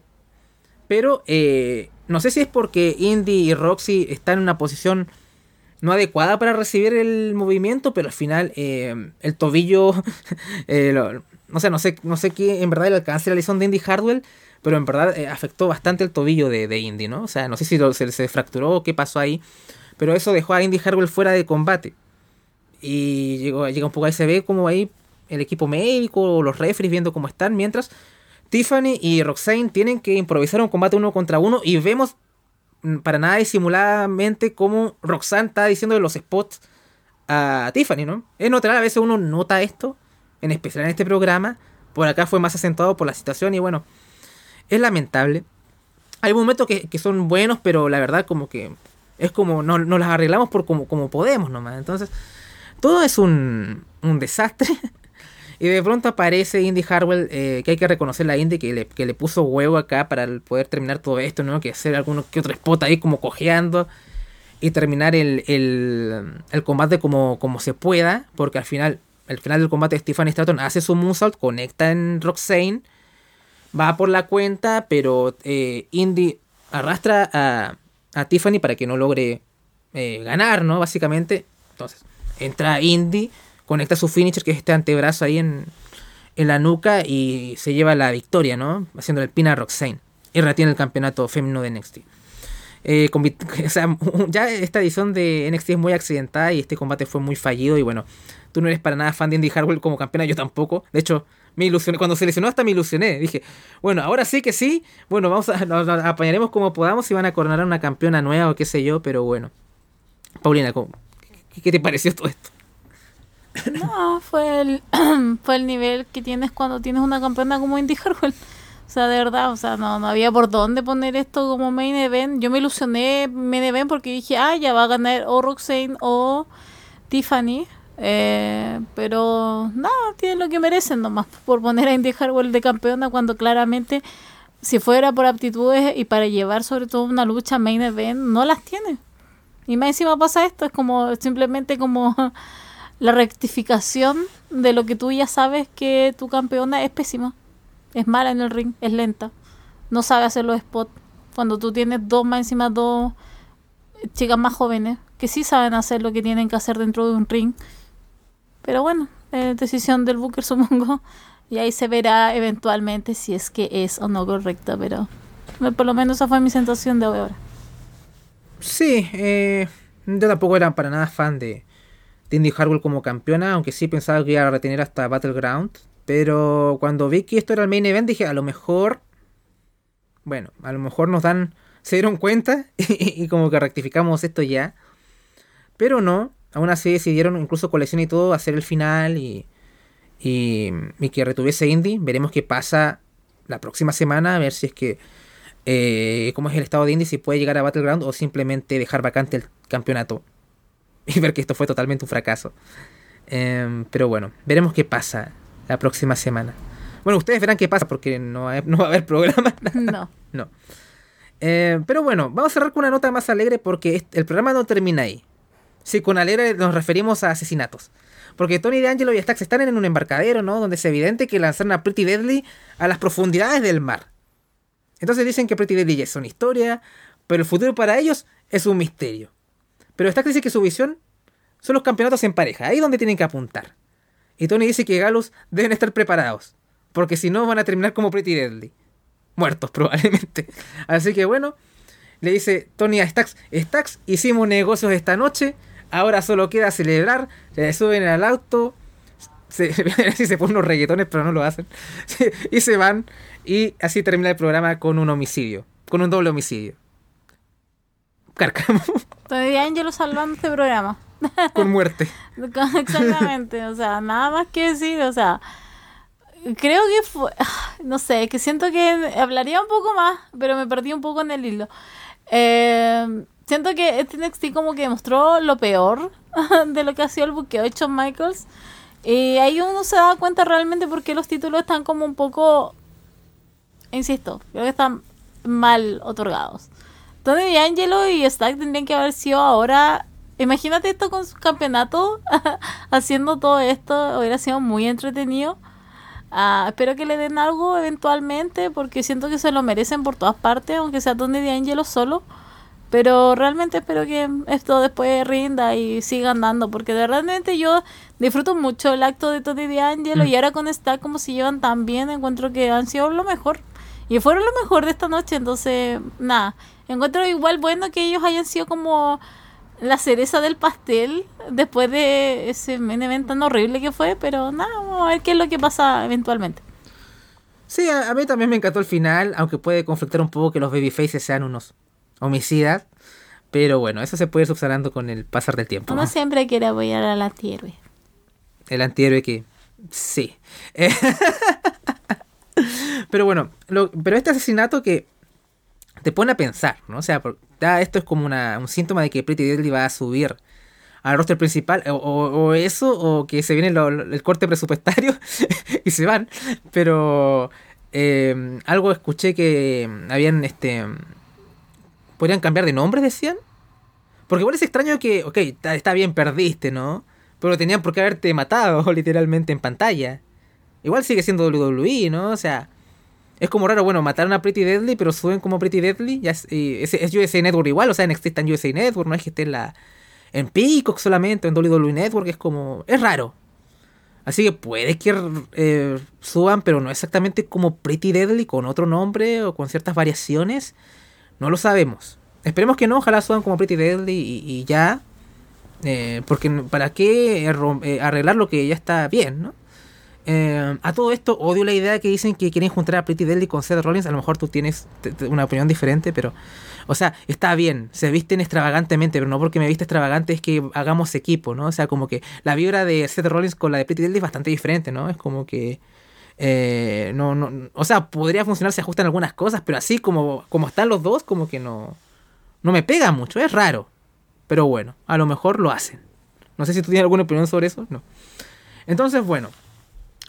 pero eh, no sé si es porque Indy y Roxy están en una posición no adecuada para recibir el movimiento, pero al final eh, el tobillo, [LAUGHS] no sé, no sé, no sé qué en verdad el alcance de la lesión de Indy Hardwell, pero en verdad afectó bastante el tobillo de, de, Indy, ¿no? O sea, no sé si se, fracturó o qué pasó ahí, pero eso dejó a Indy Harwell fuera de combate. Y llegó, llega un poco ahí, se ve como ahí el equipo médico los referees viendo cómo están, mientras Tiffany y Roxane tienen que improvisar un combate uno contra uno y vemos para nada disimuladamente cómo Roxanne está diciendo los spots a Tiffany, ¿no? Es notable, a veces uno nota esto, en especial en este programa, por acá fue más acentuado por la situación y bueno, es lamentable. Hay momentos que, que son buenos, pero la verdad como que es como, no, las arreglamos por como, como podemos nomás. Entonces, todo es un, un desastre. [LAUGHS] y de pronto aparece Indy Harwell, eh, que hay que reconocer la Indy, que le, que le puso huevo acá para poder terminar todo esto, ¿no? Que hacer alguno que otro spot ahí como cojeando. Y terminar el, el, el combate como, como se pueda. Porque al final, al final del combate Stephanie Stratton hace su moonsault, conecta en Roxane. Va por la cuenta, pero eh, Indy arrastra a, a Tiffany para que no logre eh, ganar, ¿no? Básicamente. Entonces, entra Indy, conecta su finisher, que es este antebrazo ahí en, en la nuca, y se lleva la victoria, ¿no? Haciendo el pin a Roxane. Y retiene el campeonato femenino de NXT. Eh, [LAUGHS] o sea, [LAUGHS] ya esta edición de NXT es muy accidentada y este combate fue muy fallido. Y bueno, tú no eres para nada fan de Indy Harwell como campeona, yo tampoco. De hecho, me ilusioné. Cuando se lesionó hasta me ilusioné. Dije, bueno, ahora sí que sí. Bueno, vamos a, nos, apañaremos como podamos y van a coronar a una campeona nueva o qué sé yo, pero bueno. Paulina, ¿qué, te pareció todo esto? No, fue el, [CLEARS THROAT] fue el nivel que tienes cuando tienes una campeona como Indy Harwell. O sea, de verdad, o sea, no, no había por dónde poner esto como main event. Yo me ilusioné main event porque dije, ah, ya va a ganar o Roxane o Tiffany. Eh, pero no, tienen lo que merecen nomás por poner a Indy Harwell de campeona cuando claramente si fuera por aptitudes y para llevar sobre todo una lucha main event, no las tiene. Y más encima pasa esto, es como simplemente como [LAUGHS] la rectificación de lo que tú ya sabes que tu campeona es pésima. Es mala en el ring, es lenta. No sabe hacer los spots. Cuando tú tienes dos más encima, dos chicas más jóvenes que sí saben hacer lo que tienen que hacer dentro de un ring pero bueno, decisión del Booker [LAUGHS] supongo. Y ahí se verá eventualmente si es que es o no correcta, pero por lo menos esa fue mi sensación de ahora. Sí, eh, yo tampoco era para nada fan de, de Indy Harwell como campeona, aunque sí pensaba que iba a retener hasta Battleground. Pero cuando vi que esto era el main event, dije, a lo mejor, bueno, a lo mejor nos dan, [LAUGHS] se dieron cuenta [LAUGHS] y, y como que rectificamos esto ya. Pero no, aún así decidieron, incluso colección y todo, hacer el final y, y, que retuviese Indy. Veremos qué pasa la próxima semana, a ver si es que, eh, cómo es el estado de Indy, si puede llegar a Battleground o simplemente dejar vacante el campeonato y ver que esto fue totalmente un fracaso. Em, pero bueno, veremos qué pasa la próxima semana. Bueno, ustedes verán qué pasa porque no, [LAUGHS] no va a haber programa. No. no. Eh, pero bueno, vamos a cerrar con una nota más alegre porque el programa no termina ahí. Sí, con alegre nos referimos a asesinatos. Porque Tony D'Angelo y Stax están en un embarcadero, ¿no? Donde es evidente que lanzaron a Pretty Deadly a las profundidades del mar. Entonces dicen que Pretty Deadly ya es una historia, pero el futuro para ellos es un misterio. Pero Stax dice que su visión son los campeonatos en pareja, ahí donde tienen que apuntar. Y Tony dice que Galus deben estar preparados, porque si no van a terminar como Pretty Deadly. Muertos [LAUGHS] probablemente. Así que bueno, le dice Tony a Stax, Stax, hicimos negocios esta noche, Ahora solo queda celebrar, se suben al auto, se, [LAUGHS] se ponen unos reggaetones, pero no lo hacen. [LAUGHS] y se van. Y así termina el programa con un homicidio. Con un doble homicidio. Cárcamo. Todavía Angelo salvando este programa. [LAUGHS] Con muerte. [LAUGHS] Exactamente. O sea, nada más que decir. O sea, creo que fue. [SIGHS] No sé, que siento que hablaría un poco más, pero me perdí un poco en el hilo. Eh, siento que este NXT como que demostró lo peor [LAUGHS] de lo que ha sido el buqueo Shawn Michaels. Y ahí uno se da cuenta realmente por qué los títulos están como un poco, insisto, creo que están mal otorgados. Tony D'Angelo y Stack tendrían que haber sido ahora. Imagínate esto con su campeonato, [LAUGHS] haciendo todo esto, hubiera sido muy entretenido. Ah, espero que le den algo eventualmente, porque siento que se lo merecen por todas partes, aunque sea Tony D'Angelo solo. Pero realmente espero que esto después rinda y siga andando, porque de realmente yo disfruto mucho el acto de Tony D'Angelo y ahora con Stack como se llevan tan bien, encuentro que han sido lo mejor. Y fueron lo mejor de esta noche, entonces, nada, encuentro igual bueno que ellos hayan sido como la cereza del pastel después de ese main event tan horrible que fue, pero nada, vamos a ver qué es lo que pasa eventualmente. Sí, a, mí también me encantó el final, aunque puede conflictar un poco que los babyfaces sean unos homicidas. Pero bueno, eso se puede ir subsanando con el pasar del tiempo. Uno siempre quiere apoyar al antihéroe. El antihéroe que. Sí. [LAUGHS] pero bueno, pero este asesinato que te pone a pensar, ¿no? O sea, esto es como una, un síntoma de que Pretty Deadly va a subir al roster principal, o, eso, o que se viene el corte presupuestario [LAUGHS] y se van. Pero eh, algo escuché que habían este podrían cambiar de nombre, decían. Porque igual es extraño que, ok, está, bien, perdiste, ¿no? Pero tenían por qué haberte matado [LAUGHS] literalmente en pantalla. Igual sigue siendo WWE, ¿no? O sea, es como raro, bueno, mataron a Pretty Deadly, pero suben como Pretty Deadly. Ya es, es, USA Network igual, o sea, NXT está en USA Network, no es que esté en la. En Peacock solamente, en WWE Network, es como. Es raro. Así que puede que eh, suban, pero no exactamente como Pretty Deadly, con otro nombre o con ciertas variaciones. No lo sabemos. Esperemos que no, ojalá suban como Pretty Deadly y, ya. Eh, porque para qué eh, arreglar lo que ya está bien, ¿no? Eh, a todo esto odio la idea que dicen que quieren juntar a Pretty Deadly con Seth Rollins. A lo mejor tú tienes una opinión diferente, pero... O sea, está bien, se visten extravagantemente, pero no porque me viste extravagante es que hagamos equipo, ¿no? O sea, como que la vibra de Seth Rollins con la de Pretty Deadly es bastante diferente, ¿no? Es como que... Eh, no, no, o sea, podría funcionar si ajustan algunas cosas, pero así como, como están los dos, como que no, no me pega mucho, es raro. Pero bueno, a lo mejor lo hacen. No sé si tú tienes alguna opinión sobre eso, no. Entonces, bueno,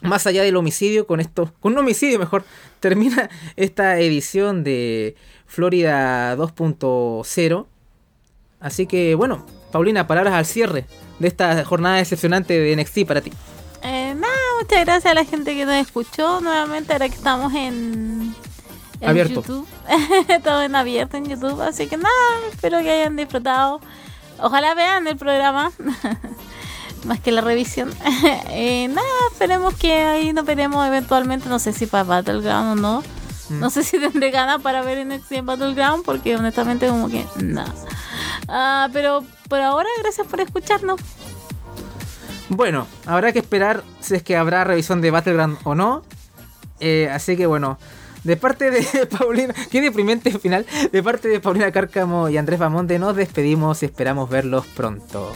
más allá del homicidio, con esto, con un homicidio mejor, [LAUGHS] termina esta edición de Florida 2.0. Así que, bueno, Paulina, palabras al cierre de esta jornada decepcionante de NXT para ti. Eh, nada, muchas gracias a la gente que nos escuchó nuevamente ahora que estamos en, abierto. YouTube. [LAUGHS] Todo en abierto en YouTube, así que nada, espero que hayan disfrutado. Ojalá vean el programa, [LAUGHS] más que la revisión. [LAUGHS] eh, nada, esperemos que ahí nos veremos eventualmente, no sé si para Battleground o no. Mm. No sé si [LAUGHS] tendré ganas para ver en, en Battleground, porque honestamente como que nada. Ah, pero por ahora, gracias por escucharnos. Bueno, habrá que esperar si es que habrá revisión de Battleground o no. Eh, así que bueno, de parte de [LAUGHS] Paulina, qué deprimente final, de parte de Paulina Cárcamo y Andrés Bamonte nos despedimos y esperamos verlos pronto.